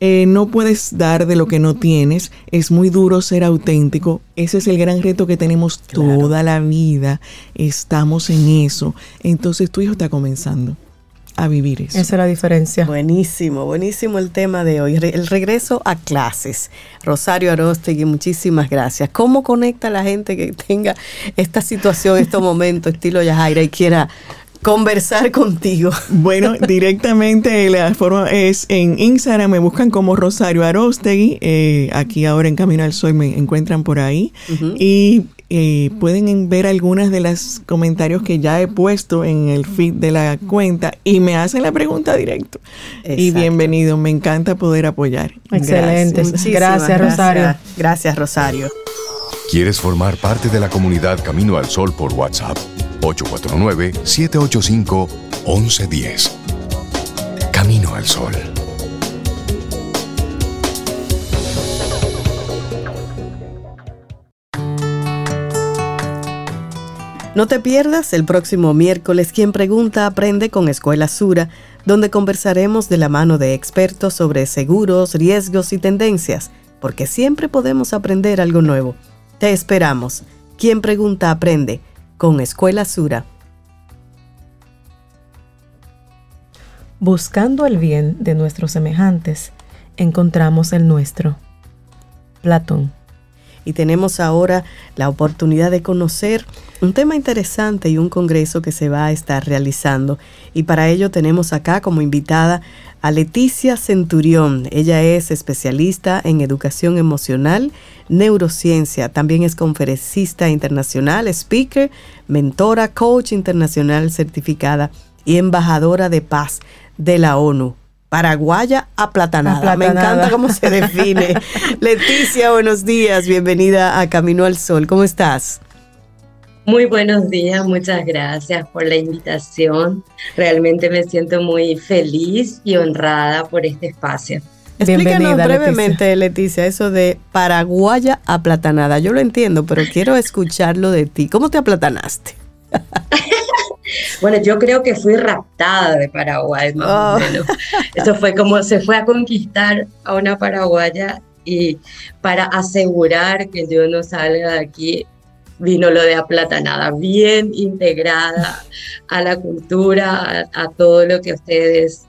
eh, no puedes dar de lo que no tienes. Es muy duro ser auténtico. Ese es el gran reto que tenemos toda la vida. Estamos en eso. Entonces, tu hijo está comenzando a vivir eso. Esa es la diferencia. Buenísimo, buenísimo el tema de hoy, el regreso a clases. Rosario Arostegui, muchísimas gracias. ¿Cómo conecta la gente que tenga esta situación, estos momentos, estilo Yajaira, y quiera conversar contigo? Bueno, (laughs) directamente la forma es en Instagram, me buscan como Rosario Arostegui, eh, aquí ahora en Camino al Sol me encuentran por ahí. Y eh, pueden ver algunas de los comentarios que ya he puesto en el feed de la cuenta y me hacen la pregunta directo. Y bienvenido, me encanta poder apoyar. Excelente, gracias, gracias Rosario. Gracias Rosario. ¿Quieres formar parte de la comunidad Camino al Sol por WhatsApp? 849-785-1110. Camino al Sol. No te pierdas el próximo miércoles Quien Pregunta Aprende con Escuela Sura, donde conversaremos de la mano de expertos sobre seguros, riesgos y tendencias, porque siempre podemos aprender algo nuevo. Te esperamos. Quien Pregunta Aprende con Escuela Sura. Buscando el bien de nuestros semejantes, encontramos el nuestro. Platón y tenemos ahora la oportunidad de conocer un tema interesante y un congreso que se va a estar realizando. Y para ello tenemos acá como invitada a Leticia Centurión. Ella es especialista en educación emocional, neurociencia, también es conferencista internacional, speaker, mentora, coach internacional certificada y embajadora de paz de la ONU paraguaya aplatanada. Me encanta cómo se define. (laughs) Leticia, buenos días, bienvenida a Camino al Sol. ¿Cómo estás? Muy buenos días, muchas gracias por la invitación. Realmente me siento muy feliz y honrada por este espacio. Explícanos brevemente, Leticia. eso de paraguaya aplatanada. Yo lo entiendo, pero quiero escucharlo de ti. ¿Cómo te aplatanaste? (laughs) Bueno, yo creo que fui raptada de Paraguay, más o ah. menos. Eso fue como se fue a conquistar a una paraguaya y para asegurar que yo no salga de aquí, vino lo de aplatanada, bien integrada a la cultura, a todo lo que ustedes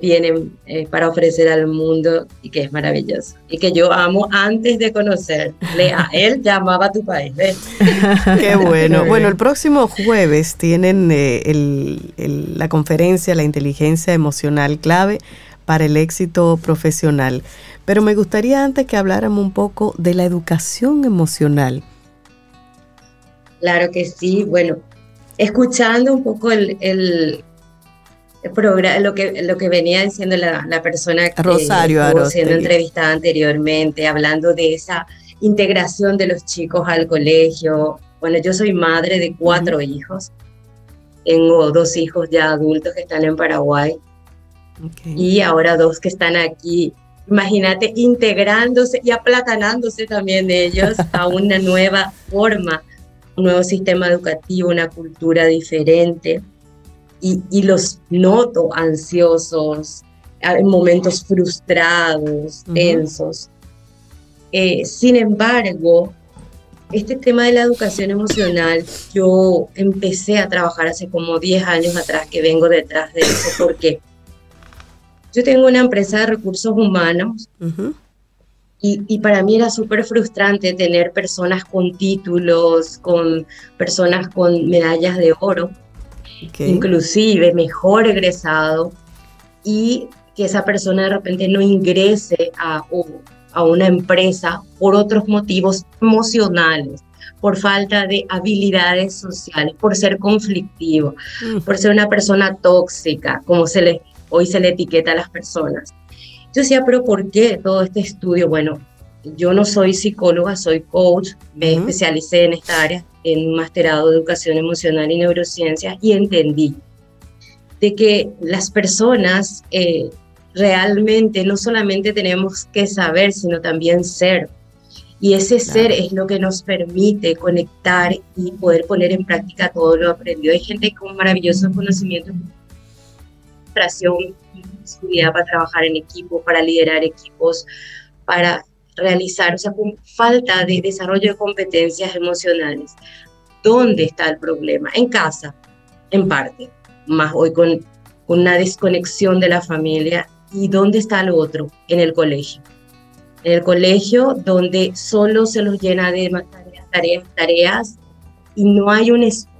tienen eh, para ofrecer al mundo y que es maravilloso. Y que yo amo antes de conocerle a (laughs) él, llamaba a tu país. (laughs) Qué bueno. bueno, el próximo jueves tienen eh, la conferencia La inteligencia emocional clave para el éxito profesional. Pero me gustaría antes que habláramos un poco de la educación emocional. Claro que sí. Bueno, escuchando un poco el lo que, lo que venía diciendo la, la persona que Rosario estuvo siendo entrevistada anteriormente, hablando de esa integración de los chicos al colegio. Bueno, yo soy madre de cuatro hijos. Tengo dos hijos ya adultos que están en Paraguay y ahora dos que están aquí. Imagínate integrándose y aplatanándose también ellos (laughs) a una nueva forma, un nuevo sistema educativo, una cultura diferente. Y, los noto ansiosos, en momentos frustrados, tensos. Eh, sin embargo, este tema de la educación emocional, yo empecé a trabajar hace como 10 años atrás que vengo detrás de eso, porque yo tengo una empresa de recursos humanos y, y, para mí era súper frustrante tener personas con títulos, con personas con medallas de oro, inclusive mejor egresado, y que esa persona de repente no ingrese a, a una empresa por otros motivos emocionales, por falta de habilidades sociales, por ser conflictivo, mm. por ser una persona tóxica, como se le, hoy se le etiqueta a las personas. Yo decía, pero ¿por qué todo este estudio? Bueno, yo no soy psicóloga, soy coach, me especialicé en esta área, en un masterado de educación emocional y neurociencia, y entendí de que las personas eh, realmente no solamente tenemos que saber, sino también ser. Y ese ser es lo que nos permite conectar y poder poner en práctica todo lo aprendido. Hay gente con maravillosos conocimientos, seguridad para trabajar en equipo, para liderar equipos, para realizar, o sea, con falta de desarrollo de competencias emocionales. ¿Dónde está el problema? En casa, en parte, más hoy con una desconexión de la familia. ¿Y dónde está lo otro? En el colegio. En el colegio, donde solo se los llena de tareas, tareas, tareas, y no hay un espacio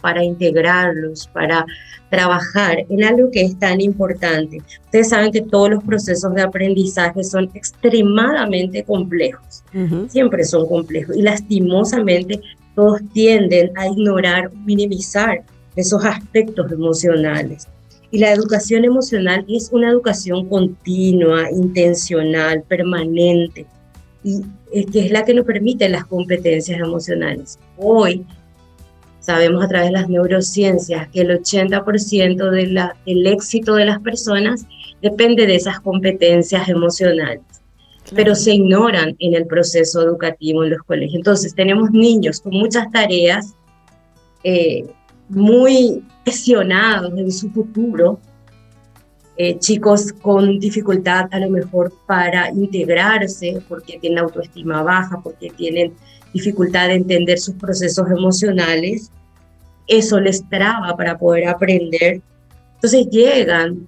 para integrarlos, para trabajar en algo que es tan importante. Ustedes saben que todos los procesos de aprendizaje son extremadamente complejos, siempre son complejos y lastimosamente todos tienden a ignorar, minimizar esos aspectos emocionales. Y la educación emocional es una educación continua, intencional, permanente, y que es la que nos permite las competencias emocionales. Hoy Sabemos a través de las neurociencias que el 80% de la, del éxito de las personas depende de esas competencias emocionales, pero se ignoran en el proceso educativo en los colegios. Entonces tenemos niños con muchas tareas eh, muy presionados en su futuro, eh, chicos con dificultad a lo mejor para integrarse porque tienen autoestima baja, porque tienen dificultad de entender sus procesos emocionales, eso les traba para poder aprender. Entonces llegan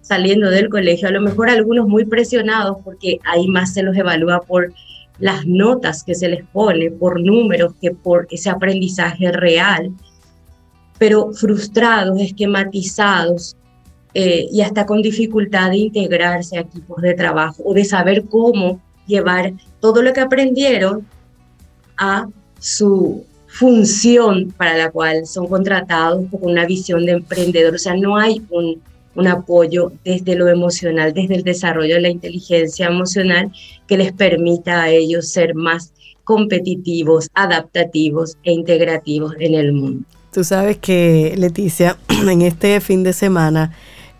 saliendo del colegio, a lo mejor algunos muy presionados porque ahí más se los evalúa por las notas que se les pone, por números que por ese aprendizaje real, pero frustrados, esquematizados eh, y hasta con dificultad de integrarse a equipos de trabajo o de saber cómo llevar todo lo que aprendieron a su función para la cual son contratados con una visión de emprendedor. O sea, no hay un, un apoyo desde lo emocional, desde el desarrollo de la inteligencia emocional que les permita a ellos ser más competitivos, adaptativos e integrativos en el mundo. Tú sabes que, Leticia, (clears throat) en este fin de semana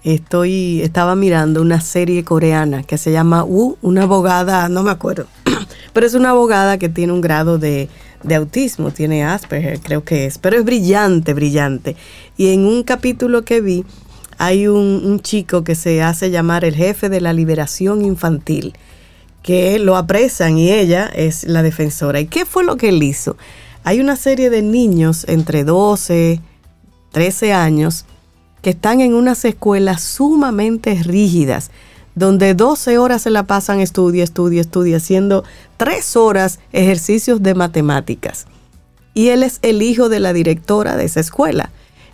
estoy, estaba mirando una serie coreana que se llama Wu, una abogada, no me acuerdo, (clears throat) pero es una abogada que tiene un grado de, autismo, tiene Asperger, creo que es, pero es brillante, brillante. Y en un capítulo que vi, hay un, un chico que se hace llamar el jefe de la liberación infantil, que lo apresan y ella es la defensora. ¿Y qué fue lo que él hizo? Hay una serie de niños entre 12, 13 años que están en unas escuelas sumamente rígidas, donde 12 horas se la pasan estudia, estudia, estudia, haciendo 3 horas ejercicios de matemáticas. Y él es el hijo de la directora de esa escuela.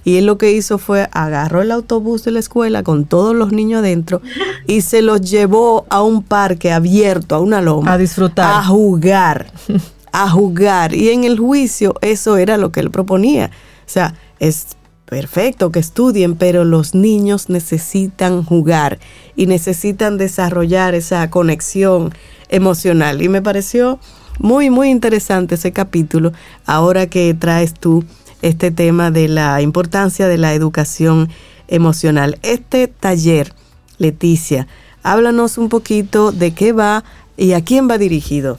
Y él lo que hizo fue agarró el autobús de la escuela con todos los niños adentro y se los llevó a un parque abierto, a una loma. A disfrutar. A jugar. (laughs) A jugar. Y en el juicio eso era lo que él proponía. O sea, es perfecto que estudien, pero los niños necesitan jugar y necesitan desarrollar esa conexión emocional. Y me pareció muy, muy interesante ese capítulo ahora que traes tú este tema de la importancia de la educación emocional. Este taller, Leticia, háblanos un poquito de qué va y a quién va dirigido.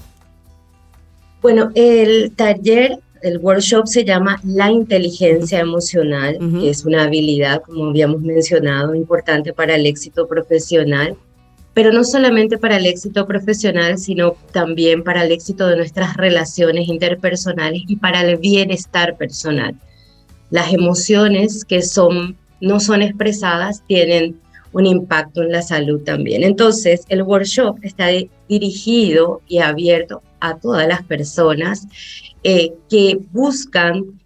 Bueno, el taller el workshop se llama La inteligencia emocional, que es una habilidad, como habíamos mencionado, importante para el éxito profesional, pero no solamente para el éxito profesional, sino también para el éxito de nuestras relaciones interpersonales y para el bienestar personal. Las emociones que son, no son expresadas tienen un impacto en la salud también. Entonces, el workshop está dirigido y abierto a todas las personas eh, que buscan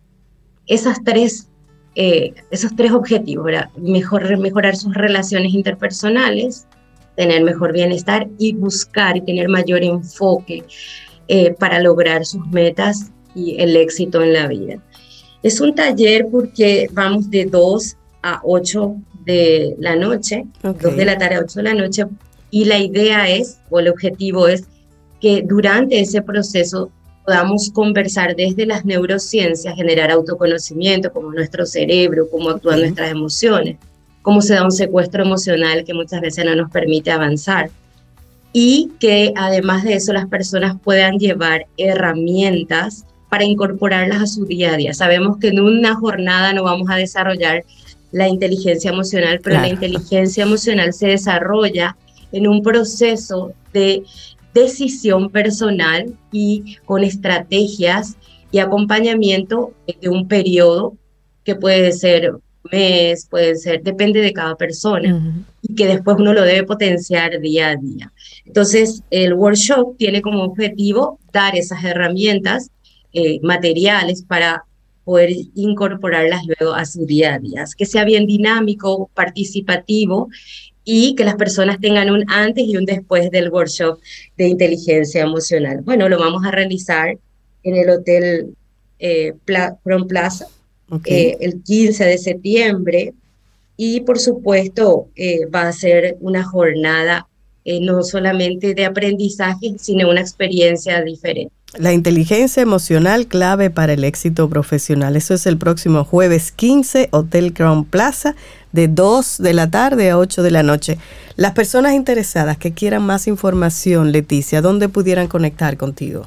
esas tres eh, esos tres objetivos. Mejor, mejorar sus relaciones interpersonales, tener mejor bienestar y buscar y tener mayor enfoque eh, para lograr sus metas y el éxito en la vida. Es un taller porque vamos de 2 a 8 de la noche, 2 de la tarde a 8 de la noche, y la idea es, o el objetivo es, que durante ese proceso podamos conversar desde las neurociencias, generar autoconocimiento, como nuestro cerebro, cómo actúan nuestras emociones, cómo se da un secuestro emocional que muchas veces no nos permite avanzar. Y que además de eso las personas puedan llevar herramientas para incorporarlas a su día a día. Sabemos que en una jornada no vamos a desarrollar la inteligencia emocional, pero la inteligencia emocional se desarrolla en un proceso de decisión personal y con estrategias y acompañamiento de un periodo que puede ser mes, puede ser, depende de cada persona y que después uno lo debe potenciar día a día. Entonces, el workshop tiene como objetivo dar esas herramientas eh, materiales para poder incorporarlas luego a su día a día, que sea bien dinámico, participativo y que las personas tengan un antes y un después del workshop de inteligencia emocional. Bueno, lo vamos a realizar en el Hotel eh, Plaza eh, el 15 de septiembre y por supuesto eh, va a ser una jornada eh, no solamente de aprendizaje, sino una experiencia diferente. La inteligencia emocional clave para el éxito profesional. Eso es el próximo jueves 15, Hotel Crown Plaza, de 2 de la tarde a 8 de la noche. Las personas interesadas que quieran más información, Leticia, ¿dónde pudieran conectar contigo?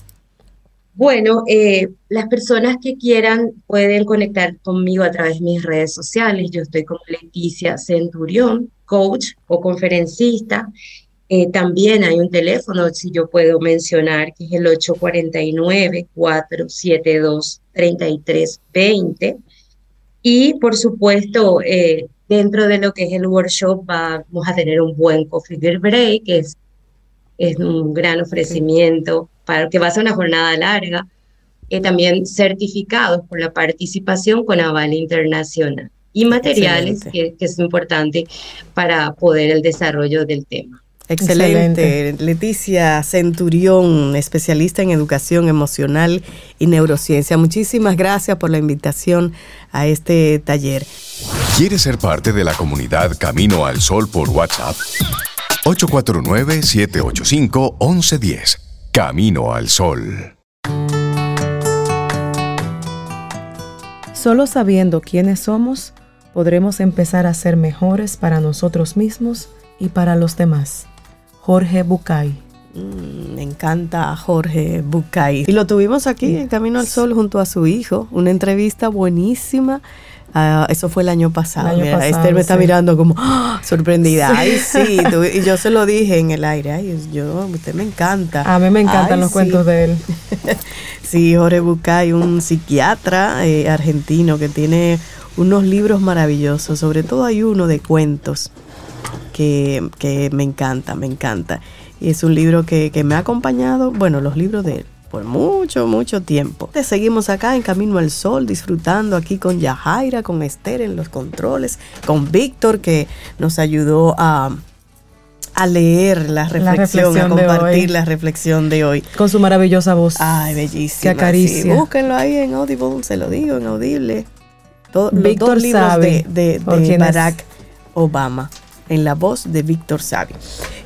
Bueno, eh, las personas que quieran pueden conectar conmigo a través de mis redes sociales. Yo estoy como Leticia Centurión, coach o conferencista. Eh, también hay un teléfono, si yo puedo mencionar, que es el 849-472-3320. Y por supuesto, eh, dentro de lo que es el workshop vamos a tener un buen coffee break, que es, es un gran ofrecimiento para que va a ser una jornada larga. y también certificados por la participación con aval internacional y materiales, que, que es importante para poder el desarrollo del tema. Excelente. Leticia Centurión, especialista en educación emocional y neurociencia. Muchísimas gracias por la invitación a este taller. ¿Quieres ser parte de la comunidad Camino al Sol por WhatsApp? 849-785-1110. Camino al Sol. Solo sabiendo quiénes somos, podremos empezar a ser mejores para nosotros mismos y para los demás. Jorge Bucay. Mm, me encanta Jorge Bucay. Y lo tuvimos aquí en Camino al Sol junto a su hijo. Una entrevista buenísima. Ah, eso fue el año pasado. Esther me está mirando como ¡ah! sorprendida. Ay, sí. (laughs) y yo se lo dije en el aire. Ay, yo, usted me encanta. A mí me encantan los cuentos de él. (laughs) sí, Jorge Bucay, un psiquiatra eh, argentino que tiene unos libros maravillosos. Sobre todo hay uno de cuentos que, me encanta, me encanta. Y es un libro que, me ha acompañado, bueno, los libros de él, por mucho, mucho tiempo. Seguimos acá en Camino al Sol, disfrutando aquí con Yajaira, con Esther en los controles, con Víctor que nos ayudó a, a leer la reflexión, a compartir la reflexión de hoy. Con su maravillosa voz. Ay, bellísima. Que acaricia. búsquenlo ahí en Audible, se lo digo, en Audible. Víctor libros de, de, de Barack Obama en la voz de Víctor Savi.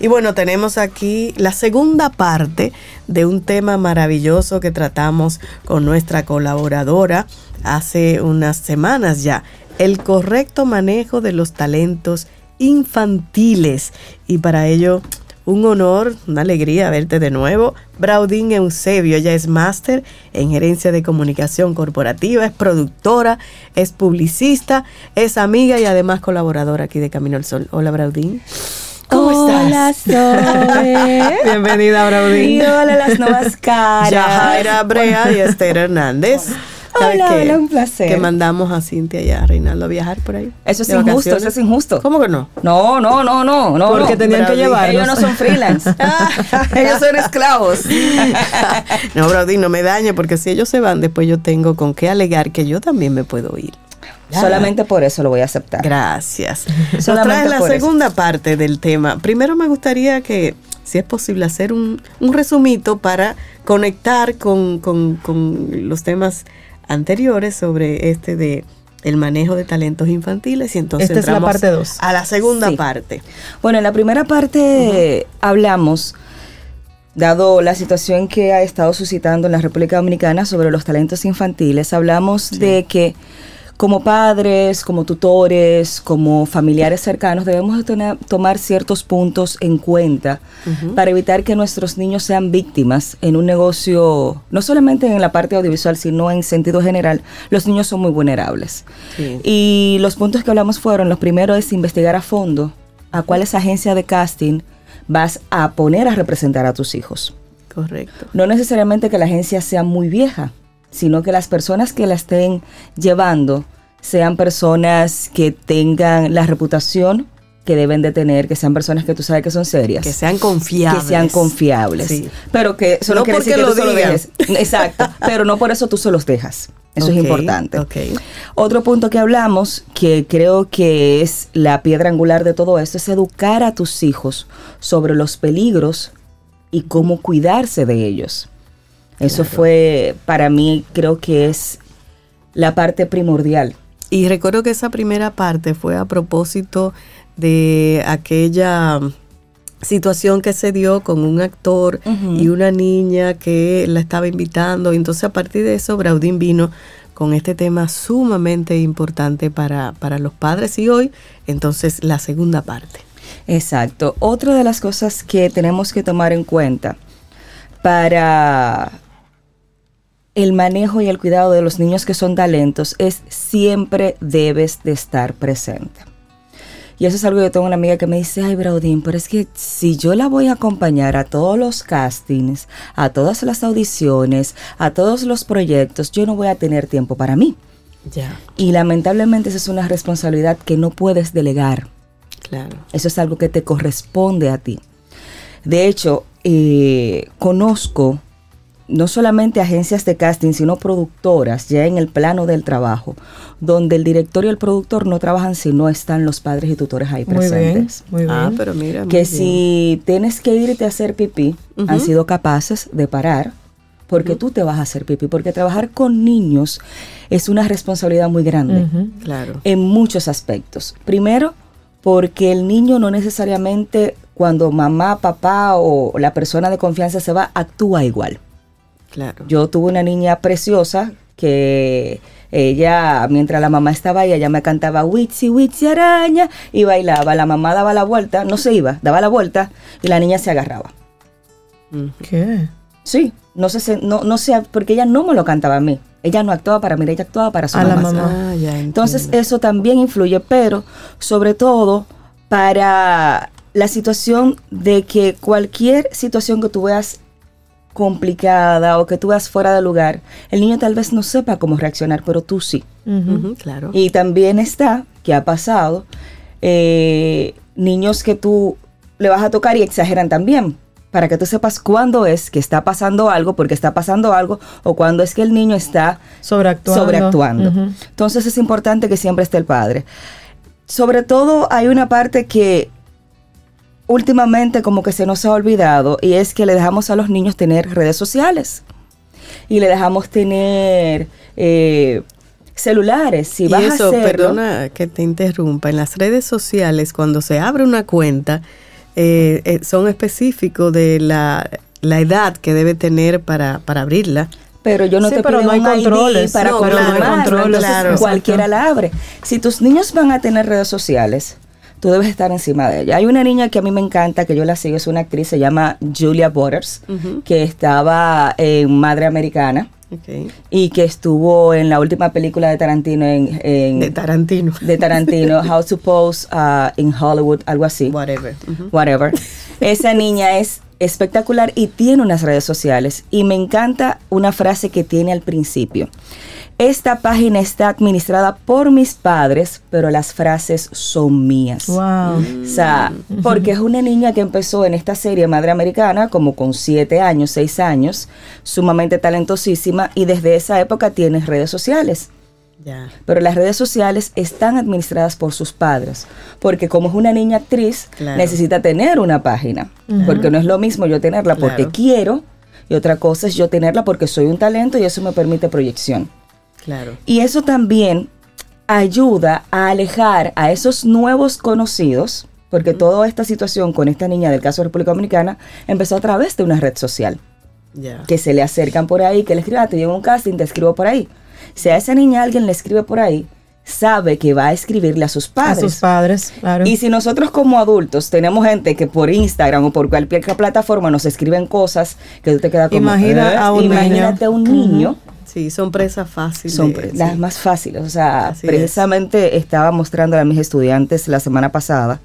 Y bueno, tenemos aquí la segunda parte de un tema maravilloso que tratamos con nuestra colaboradora hace unas semanas ya, el correcto manejo de los talentos infantiles. Y para ello un honor, una alegría verte de nuevo. Braudín Eusebio, ella es máster en gerencia de comunicación corporativa, es productora, es publicista, es amiga y además colaboradora aquí de Camino al Sol. Hola Braudín. ¿Cómo Hola, estás? (laughs) Bienvenida, Braudín. Y hola las nuevas caras. Yajaira Brea y Esther Hernández. Hola, hola, un placer. Que mandamos a Cintia y a Reinaldo a viajar por ahí. Eso es injusto, eso es injusto. ¿Cómo que no? No, no, no, no, no. Porque tenían que llevarlos. Ellos no son freelance. (laughs) (laughs) ellos son esclavos. (laughs) no, Brody, no me dañe, porque si ellos se van, después yo tengo con qué alegar que yo también me puedo ir. Ya. Solamente por eso lo voy a aceptar. Gracias. Nos Solamente traes la por eso. segunda parte del tema. Primero me gustaría que, si es posible, hacer un, un resumito para conectar con, con- con los temas anteriores sobre este de el manejo de talentos infantiles y entonces Esta es la parte dos. a la segunda Sí. parte. Bueno, en la primera parte hablamos, dado la situación que ha estado suscitando en la República Dominicana sobre los talentos infantiles, hablamos de que como padres, como tutores, como familiares cercanos, debemos de tener- tomar ciertos puntos en cuenta para evitar que nuestros niños sean víctimas en un negocio, no solamente en la parte audiovisual, sino en sentido general, los niños son muy vulnerables. Sí. Y los puntos que hablamos fueron, los primeros es investigar a fondo a cuáles agencias de casting vas a poner a representar a tus hijos. Correcto. No necesariamente que la agencia sea muy vieja, sino que las personas que la estén llevando sean personas que tengan la reputación que deben de tener, que sean personas que tú sabes que son serias. Que sean confiables. Que sean confiables. Sí. Pero que eso no, No quiere decir porque que lo tú dejes. Exacto. (laughs) Pero no por eso tú se los dejas. Eso es importante. ok. Otro punto que hablamos, que creo que es la piedra angular de todo esto, es educar a tus hijos sobre los peligros y cómo cuidarse de ellos. Eso fue, para mí, creo que es la parte primordial. Y recuerdo que esa primera parte fue a propósito de aquella situación que se dio con un actor y una niña que la estaba invitando. Y entonces a partir de eso Braudín vino con este tema sumamente importante para, para los padres y hoy entonces la segunda parte. Exacto. Otra de las cosas que tenemos que tomar en cuenta para el manejo y el cuidado de los niños que son talentos es siempre debes de estar presente. Y eso es algo que tengo una amiga que me dice, ay Braudín, pero es que si yo la voy a acompañar a todos los castings, a todas las audiciones, a todos los proyectos, yo no voy a tener tiempo para mí. Ya, Y lamentablemente esa es una responsabilidad que no puedes delegar. claro. Eso es algo que te corresponde a ti. De hecho, eh, conozco no solamente agencias de casting, sino productoras ya en el plano del trabajo, donde el director y el productor no trabajan si no están los padres y tutores ahí Muy bien, presentes. muy bien. Ah, pero mira. muy Que bien. si tienes que irte a hacer pipí, han sido capaces de parar porque tú te vas a hacer pipí, porque trabajar con niños es una responsabilidad muy grande. Claro. en muchos aspectos. Primero, porque el niño no necesariamente cuando mamá, papá o la persona de confianza se va, actúa igual. Claro. Yo tuve una niña preciosa que ella, mientras la mamá estaba ahí, ella me cantaba Witsi, Witsi araña y bailaba. La mamá daba la vuelta, no se iba, daba la vuelta y la niña se agarraba. ¿Qué? Sí, no sé, no, no sé, porque ella no me lo cantaba a mí. Ella no actuaba para mí, ella actuaba para su A la mamá. mamá. Ah, ya Entonces eso también influye, pero sobre todo para la situación de que cualquier situación que tú veas complicada o que tú veas fuera de lugar, el niño tal vez no sepa cómo reaccionar, pero tú sí. Claro. Y también está, que ha pasado, eh, niños que tú le vas a tocar y exageran también, para que tú sepas cuándo es que está pasando algo, porque está pasando algo, o cuándo es que el niño está Sobreactuando. Entonces es importante que siempre esté el padre. Sobre todo hay una parte que últimamente como que se nos ha olvidado y es que le dejamos a los niños tener redes sociales y le dejamos tener eh, celulares. Si y vas eso, a hacerlo, perdona que te interrumpa, en las redes sociales cuando se abre una cuenta eh, eh, son específicos de la, la edad que debe tener para, para abrirla. pero yo no Sí, te pero pido no hay controles. para No, pero no hay confirmar, controles, entonces claro. cualquiera la abre. Si tus niños van a tener redes sociales, tú debes estar encima de ella. Hay una niña que a mí me encanta, que yo la sigo, es una actriz, se llama Julia Borders, que estaba en Madre Americana Ok. y que estuvo en la última película de Tarantino en, en- De Tarantino. de Tarantino, (laughs) How to Pose uh, in Hollywood, algo así Whatever. Whatever. Esa niña es espectacular y tiene unas redes sociales. Y me encanta una frase que tiene al principio. Esta página está administrada por mis padres, pero las frases son mías. Wow. O sea, porque es una niña que empezó en esta serie Madre Americana como con siete años, seis años, sumamente talentosísima y desde esa época tiene redes sociales. Ya. Pero las redes sociales están administradas por sus padres, porque como es una niña actriz, Claro. necesita tener una página, porque no es lo mismo yo tenerla porque Claro. quiero y otra cosa es yo tenerla porque soy un talento y eso me permite proyección. Claro. Y eso también ayuda a alejar a esos nuevos conocidos, porque toda esta situación con esta niña del caso de República Dominicana empezó a través de una red social Ya. que se le acercan por ahí, que le escriban, "Ah, te llevo un casting, te escribo por ahí. Si a esa niña alguien le escribe por ahí, sabe que va a escribirle a sus A padres. sus padres, claro. Y si nosotros como adultos tenemos gente que por Instagram o por cualquier plataforma nos escriben cosas que tú te quedas como... Imagina "¿Eh?". a un Imagínate a un niño. Sí, son presas fáciles. Son pre- las sí. más fáciles. O sea, Así precisamente estaba mostrando a mis estudiantes la semana pasada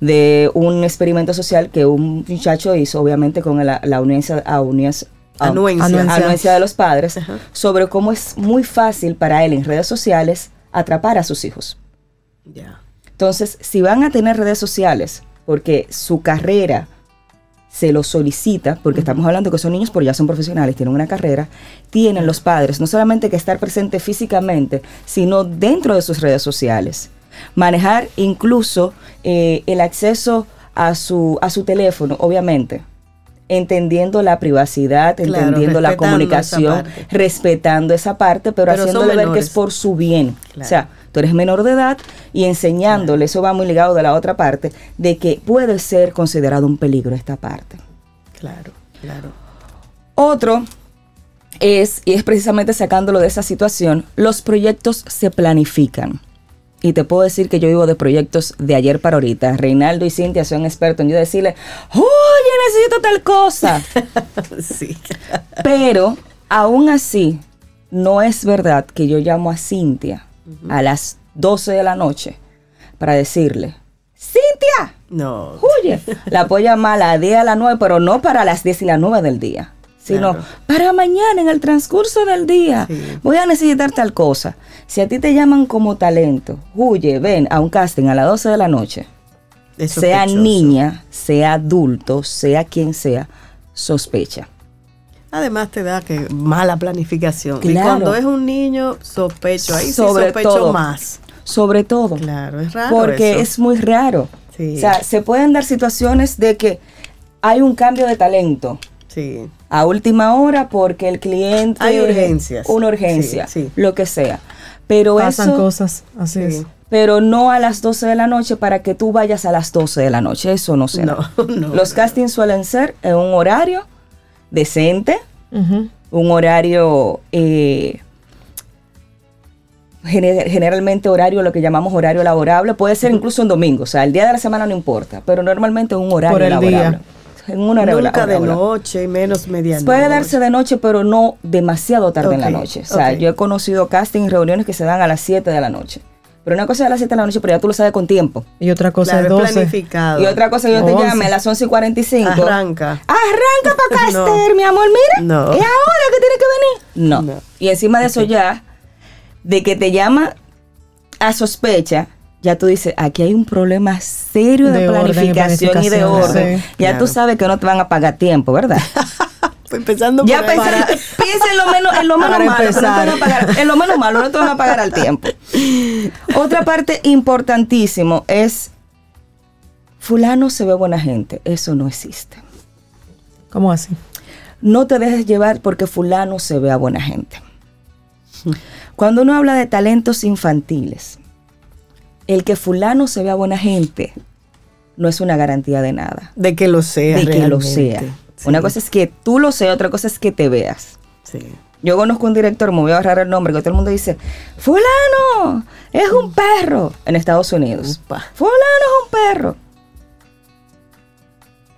de un experimento social que un muchacho hizo, obviamente con la, la anuencia, anuencia- Anuencia. Anuencia. anuencia de los padres, Ajá. sobre cómo es muy fácil para él en redes sociales atrapar a sus hijos. Ya. Entonces, si van a tener redes sociales, porque su carrera se lo solicita, porque estamos hablando que son niños, pero ya son profesionales, tienen una carrera, tienen los padres no solamente que estar presente físicamente, sino dentro de sus redes sociales. Manejar incluso eh, el acceso a su, a su teléfono, obviamente, entendiendo la privacidad, Claro, entendiendo la comunicación, esa respetando esa parte, pero, Pero haciéndole ver que es por su bien. Claro. O sea, tú eres menor de edad y enseñándole, eso va muy ligado de la otra parte, de que puede ser considerado un peligro esta parte. Claro, claro. Otro es, y es precisamente sacándolo de esa situación, los proyectos se planifican. Y te puedo decir que yo vivo de proyectos de ayer para ahorita. Reinaldo y Cintia son expertos en yo decirle, oye, necesito tal cosa. (laughs) Sí. Pero aún así, no es verdad que yo llamo a Cintia a las 12 de la noche para decirle, Cintia, No. huye. (laughs) La puedo llamar a las 10 a las 9, pero no para las 10 y las 9 del día, sino Claro. para mañana, en el transcurso del día. Sí. Voy a necesitar tal cosa. Si a ti te llaman como talento, huye, ven a un casting a las 12 de la noche. Sea niña, sea adulto, sea quien sea, sospecha. Además te da que mala planificación. Y Claro. cuando es un niño, sospecho. Ahí Sobre sí sospecho todo. más. Sobre todo. Claro, es raro porque eso. es muy raro. Sí. O sea, se pueden dar situaciones de que hay un cambio de talento Sí. a última hora porque el cliente... Hay urgencias. Una urgencia, Sí, sí. lo que sea. Pero Pasan eso... cosas, así Sí. es. Pero no a las 12 de la noche para que tú vayas a las 12 de la noche. Eso no se No, da. (laughs) no, Los no. castings suelen ser en un horario decente, un horario eh, gene- generalmente horario lo que llamamos horario laborable puede ser incluso un domingo o sea el día de la semana no importa pero normalmente un horario Por el día. laborable en un horario Nunca de laborable. noche y menos medianoche. Puede darse de noche, pero no demasiado tarde en la noche. O sea, yo he conocido casting y reuniones que se dan a las 7 de la noche. Pero una cosa es a las 7 de la noche, pero ya tú lo sabes con tiempo. Y otra cosa Claro, es es 12. planificado. Y otra cosa, yo te llame a las 11 y 45. Arranca. Arranca para (laughs) No. caster, mi amor, mira. No. ¿Es ahora que tiene que venir? No. No. Y encima de eso ya, de que te llama a sospecha, ya tú dices, aquí hay un problema serio de, De orden y planificación y de orden. sí. ya Claro. tú sabes que no te van a pagar tiempo, ¿verdad? (laughs) Estoy pensando Ya por piensa en lo menos, en lo (laughs) menos malo, que no te van a empezar. pagar, en lo menos malo, no te van a pagar al tiempo. Otra parte importantísimo es fulano se ve buena gente, eso no existe. ¿Cómo así? No te dejes llevar porque fulano se vea buena gente. Cuando uno habla de talentos infantiles, el que fulano se vea buena gente no es una garantía de nada. De que lo sea. De que lo sea. Sí. Una cosa es que tú lo seas, otra cosa es que te veas. Sí. Yo conozco un director, me voy a ahorrar el nombre, que todo el mundo dice, fulano, es un perro en Estados Unidos. Upa. Fulano es un perro.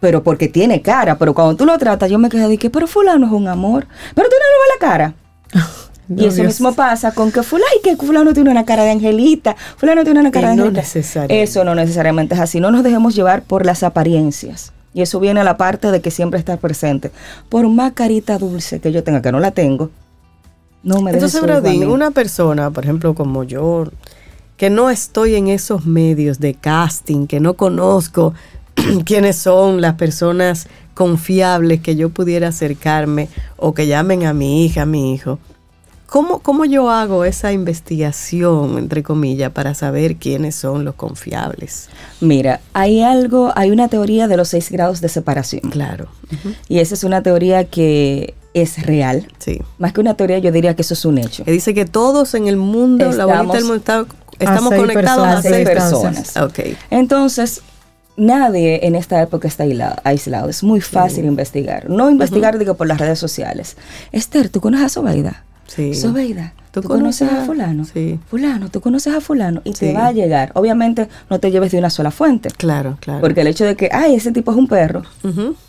Pero porque tiene cara, pero cuando tú lo tratas, yo me quedo de que, pero fulano es un amor. Pero tú no le ves la cara. (laughs) y eso Dios. mismo pasa con que fulano, que fulano tiene una cara de angelita, fulano tiene una cara de no angelita. necesariamente. Eso no necesariamente es así. No nos dejemos llevar por las apariencias. Y eso viene a la parte de que siempre estás presente. Por más carita dulce que yo tenga, que no la tengo, no me Entonces, mí. una persona, por ejemplo, como yo, que no estoy en esos medios de casting, que no conozco (clears throat) quiénes son las personas confiables que yo pudiera acercarme o que llamen a mi hija, a mi hijo. ¿Cómo, ¿cómo yo hago esa investigación, entre comillas, para saber quiénes son los confiables? Mira, hay algo, hay una teoría de los seis grados de separación. Claro. Y esa es una teoría que es real. Sí. Más que una teoría, yo diría que eso es un hecho. Que dice que todos en el mundo, la Estamos- bolita del mundo, está- estamos conectados a personas, seis seis personas. personas. Ok. Entonces, nadie en esta época está aisla- aislado. Es muy fácil investigar. No investigar, digo, por las redes sociales. Esther, ¿tú conoces a Sobeida? Sí. Sobeida. ¿Tú ¿Tú, conoces a a- fulano? Sí. Fulano, ¿tú conoces a fulano? Y Sí. te va a llegar. Obviamente, no te lleves de una sola fuente. Claro, claro. Porque el hecho de que, ay, ese tipo es un perro,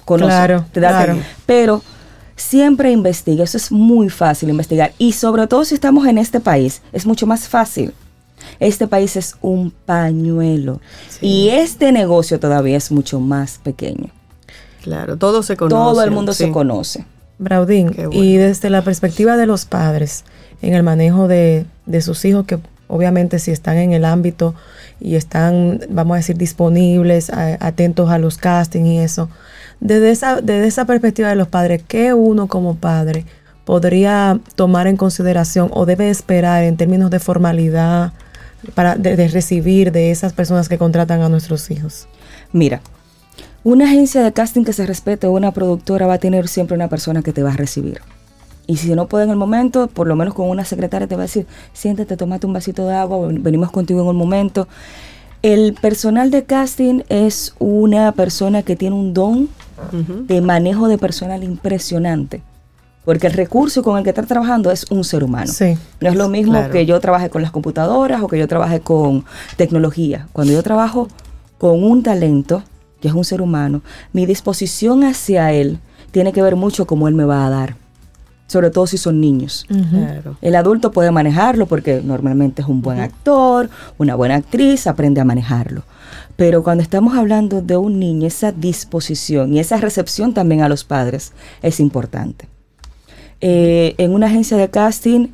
conoce, Claro, te da claro. Pero siempre investiga, eso es muy fácil investigar. Y sobre todo si estamos en este país, es mucho más fácil. Este país es un pañuelo. Y este negocio todavía es mucho más pequeño. Claro, todo se conoce. Todo el mundo se conoce. Braudín, bueno. y desde la perspectiva de los padres en el manejo de, de sus hijos, que obviamente si están en el ámbito y están, vamos a decir, disponibles, a- atentos a los castings y eso, desde esa, desde esa perspectiva de los padres, ¿qué uno como padre podría tomar en consideración o debe esperar en términos de formalidad para de, de recibir de esas personas que contratan a nuestros hijos? Mira, una agencia de casting que se respete o una productora va a tener siempre una persona que te va a recibir. Y si no puede en el momento, por lo menos con una secretaria te va a decir, siéntate, tomate un vasito de agua, ven- venimos contigo en un momento. El personal de casting es una persona que tiene un don de manejo de personal impresionante. Porque el recurso con el que está trabajando es un ser humano. Sí. No es lo mismo Claro. que yo trabaje con las computadoras o que yo trabaje con tecnología. Cuando yo trabajo con un talento, que es un ser humano, mi disposición hacia él tiene que ver mucho cómo él me va a dar. Sobre todo si son niños. Claro. El adulto puede manejarlo porque normalmente es un buen actor, una buena actriz, aprende a manejarlo. Pero cuando estamos hablando de un niño, esa disposición y esa recepción también a los padres es importante. Eh, en una agencia de casting,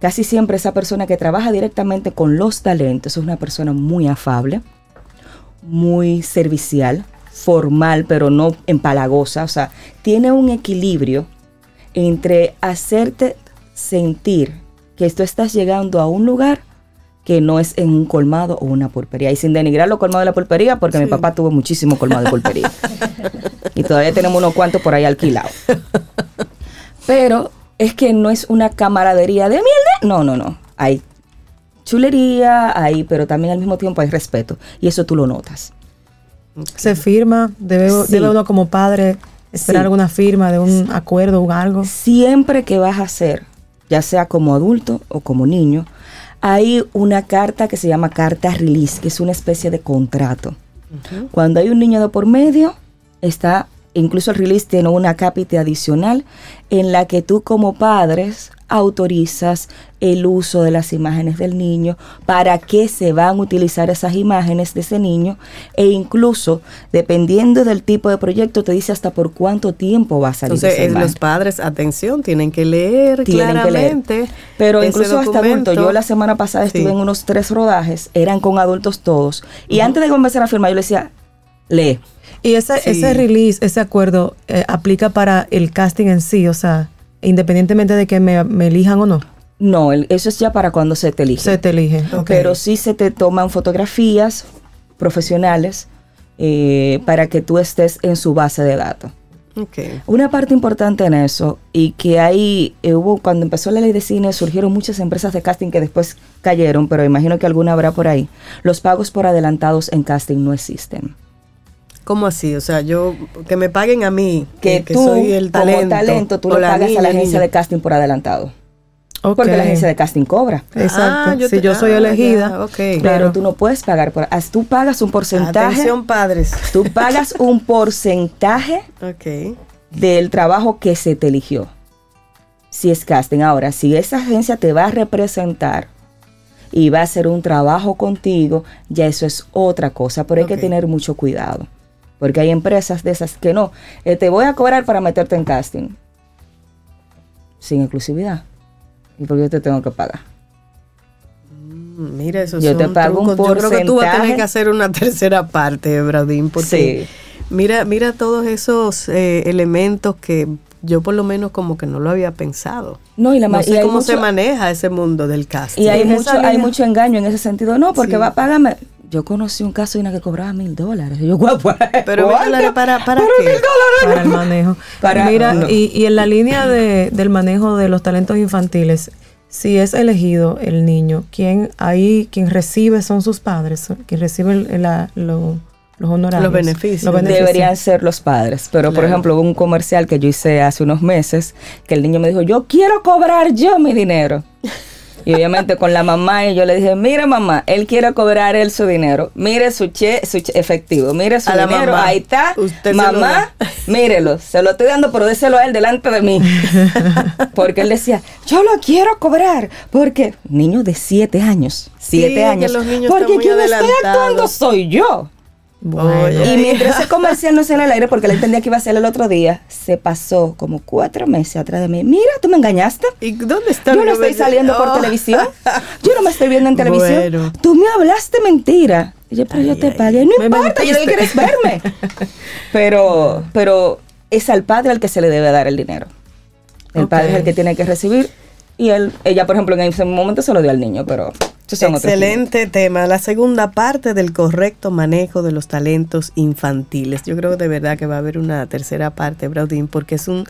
casi siempre esa persona que trabaja directamente con los talentos es una persona muy afable, muy servicial, formal, pero no empalagosa. O sea, tiene un equilibrio entre hacerte sentir que tú estás llegando a un lugar que no es en un colmado o una pulpería. Y sin denigrar los colmados de la pulpería, porque mi papá tuvo muchísimo colmado de pulpería. y todavía tenemos unos cuantos por ahí alquilados. Pero es que no es una camaradería de mierda. No, no, no. Hay chulería, hay, pero también al mismo tiempo hay respeto. Y eso tú lo notas. ¿Se firma? ¿Debe, Sí. debe uno como padre esperar Sí. alguna firma de un acuerdo o algo? Siempre que vas a hacer, ya sea como adulto o como niño, hay una carta que se llama carta release, que es una especie de contrato. Cuando hay un niño de por medio, está, incluso el release tiene una cápita adicional en la que tú como padres autorizas el uso de las imágenes del niño, para qué se van a utilizar esas imágenes de ese niño e incluso dependiendo del tipo de proyecto te dice hasta por cuánto tiempo va a salir Entonces, esa eh, los padres, atención, tienen que leer Tienen que leer. claramente. Pero ese incluso hasta adultos, yo la semana pasada Sí. estuve en unos tres rodajes, eran con adultos todos, y antes de comenzar a firmar yo le decía, lee. Y ese, Sí. ese release, ese acuerdo, eh, aplica para el casting en sí, o sea, independientemente de que me, me elijan o no, No, el- eso es ya para cuando se te elige. se te elige. Ok. Pero sí se te toman fotografías profesionales eh, para que tú estés en su base de datos. Ok. Una parte importante en eso, y que ahí eh, hubo, cuando empezó la ley de cine, surgieron muchas empresas de casting que después cayeron, pero imagino que alguna habrá por ahí. Los pagos por adelantados en casting no existen. ¿Cómo así? O sea, yo, que me paguen a mí, Que, que, tú, soy el talento. como talento, tú le pagas niña, a la agencia de casting por adelantado. Ok. Porque la agencia de casting cobra. Exacto. Ah, si te- yo soy ah, elegida, ya. Pero Claro. tú no puedes pagar por... Tú pagas un porcentaje... Atención, padres. Tú pagas un porcentaje Ok. del trabajo que se te eligió. Si es casting. Ahora, si esa agencia te va a representar y va a hacer un trabajo contigo, ya eso es otra cosa. Pero hay Ok. que tener mucho cuidado. Porque hay empresas de esas que no. eh, te voy a cobrar para meterte en casting. Sin exclusividad. ¿Y por qué yo te tengo que pagar? Mm, Mira, eso Yo te pago un trucos. Yo creo que tú vas a tener porcentaje. que hacer una (laughs) tercera parte, Braudín, porque Sí. mira, mira todos esos eh, elementos que yo por lo menos como que no lo había pensado. No, y la no y sé hay cómo se maneja ese mundo del casting. Y hay mucho, hay mucho engaño en ese sentido. No, porque Sí. va, págame. Yo conocí un caso de una que cobraba mil dólares. Y yo, guapo. Pero mil dólares para, para qué? mil dólares. para el manejo. Para- Mira, no. y, y en la línea de- del manejo de los talentos infantiles, si es elegido el niño, quien ahí quien recibe son sus padres, quien recibe el- la- lo- los honorarios, Los beneficios. Deberían ser los padres. Pero, por ejemplo, hubo un comercial que yo hice hace unos meses que el niño me dijo, yo quiero cobrar yo mi dinero. Y obviamente con la mamá y yo le dije, mira mamá, él quiere cobrar él su dinero. Mire su che, su che efectivo, mire su A la dinero, mamá. ahí está. Usted mamá, (laughs) mírelo, se lo estoy dando, pero déselo a él delante de mí. (laughs) Porque él decía, yo lo quiero cobrar. Porque, niño de siete años, siete años. porque quien adelantados. actuando soy yo. Oye. Y mientras ese comercial no sale al aire, porque él entendía que iba a ser el otro día, se pasó como cuatro meses atrás de mí. Mira, tú me engañaste. ¿Y dónde está Yo no estoy saliendo por Oh. televisión. (laughs) Yo no me estoy viendo en televisión. Bueno. Tú me hablaste mentira. Y yo, pero yo te pagué. No Me importa, yo lo que quiero es verme. (laughs) Pero, pero es al padre al que se le debe dar el dinero. El padre es el que tiene que recibir. Y él, ella, por ejemplo, en ese momento se lo dio al niño, pero Excelente tema. La segunda parte del correcto manejo de los talentos infantiles. Yo creo de verdad que va a haber una tercera parte, Braudín, porque es un,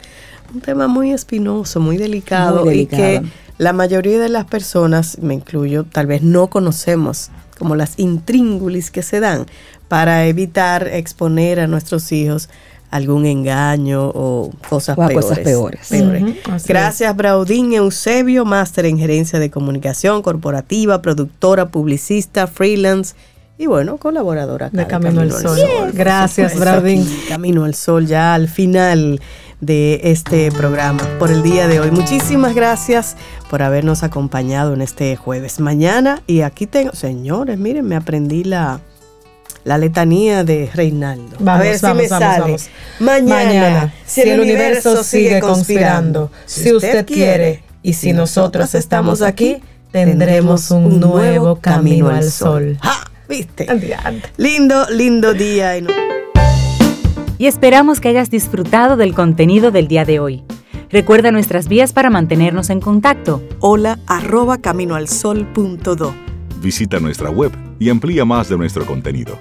un tema muy espinoso, muy delicado, Muy y que la mayoría de las personas, me incluyo, tal vez no conocemos como las intríngulis que se dan para evitar exponer a nuestros hijos algún engaño o cosas O a peores. cosas peores. Gracias, Braudín Eusebio, máster en gerencia de comunicación corporativa, productora, publicista, freelance y bueno, colaboradora acá De Camino al Sol. Gracias, Braudín. Camino al Sol, ya al final de este programa por el día de hoy. Muchísimas gracias por habernos acompañado en este jueves. Mañana, y aquí tengo, señores, miren, me aprendí la, la letanía de Reinaldo. Vamos, A ver vamos, si me vamos, sale. vamos. Mañana, si el universo sigue conspirando, si usted quiere y si nosotros estamos aquí, tendremos un nuevo camino al sol. ¡Ja! ¿Viste? Adiante. Lindo, lindo día. y esperamos que hayas disfrutado del contenido del día de hoy. Recuerda nuestras vías para mantenernos en contacto. Hola arroba caminoalsol.do. Visita nuestra web y amplía más de nuestro contenido.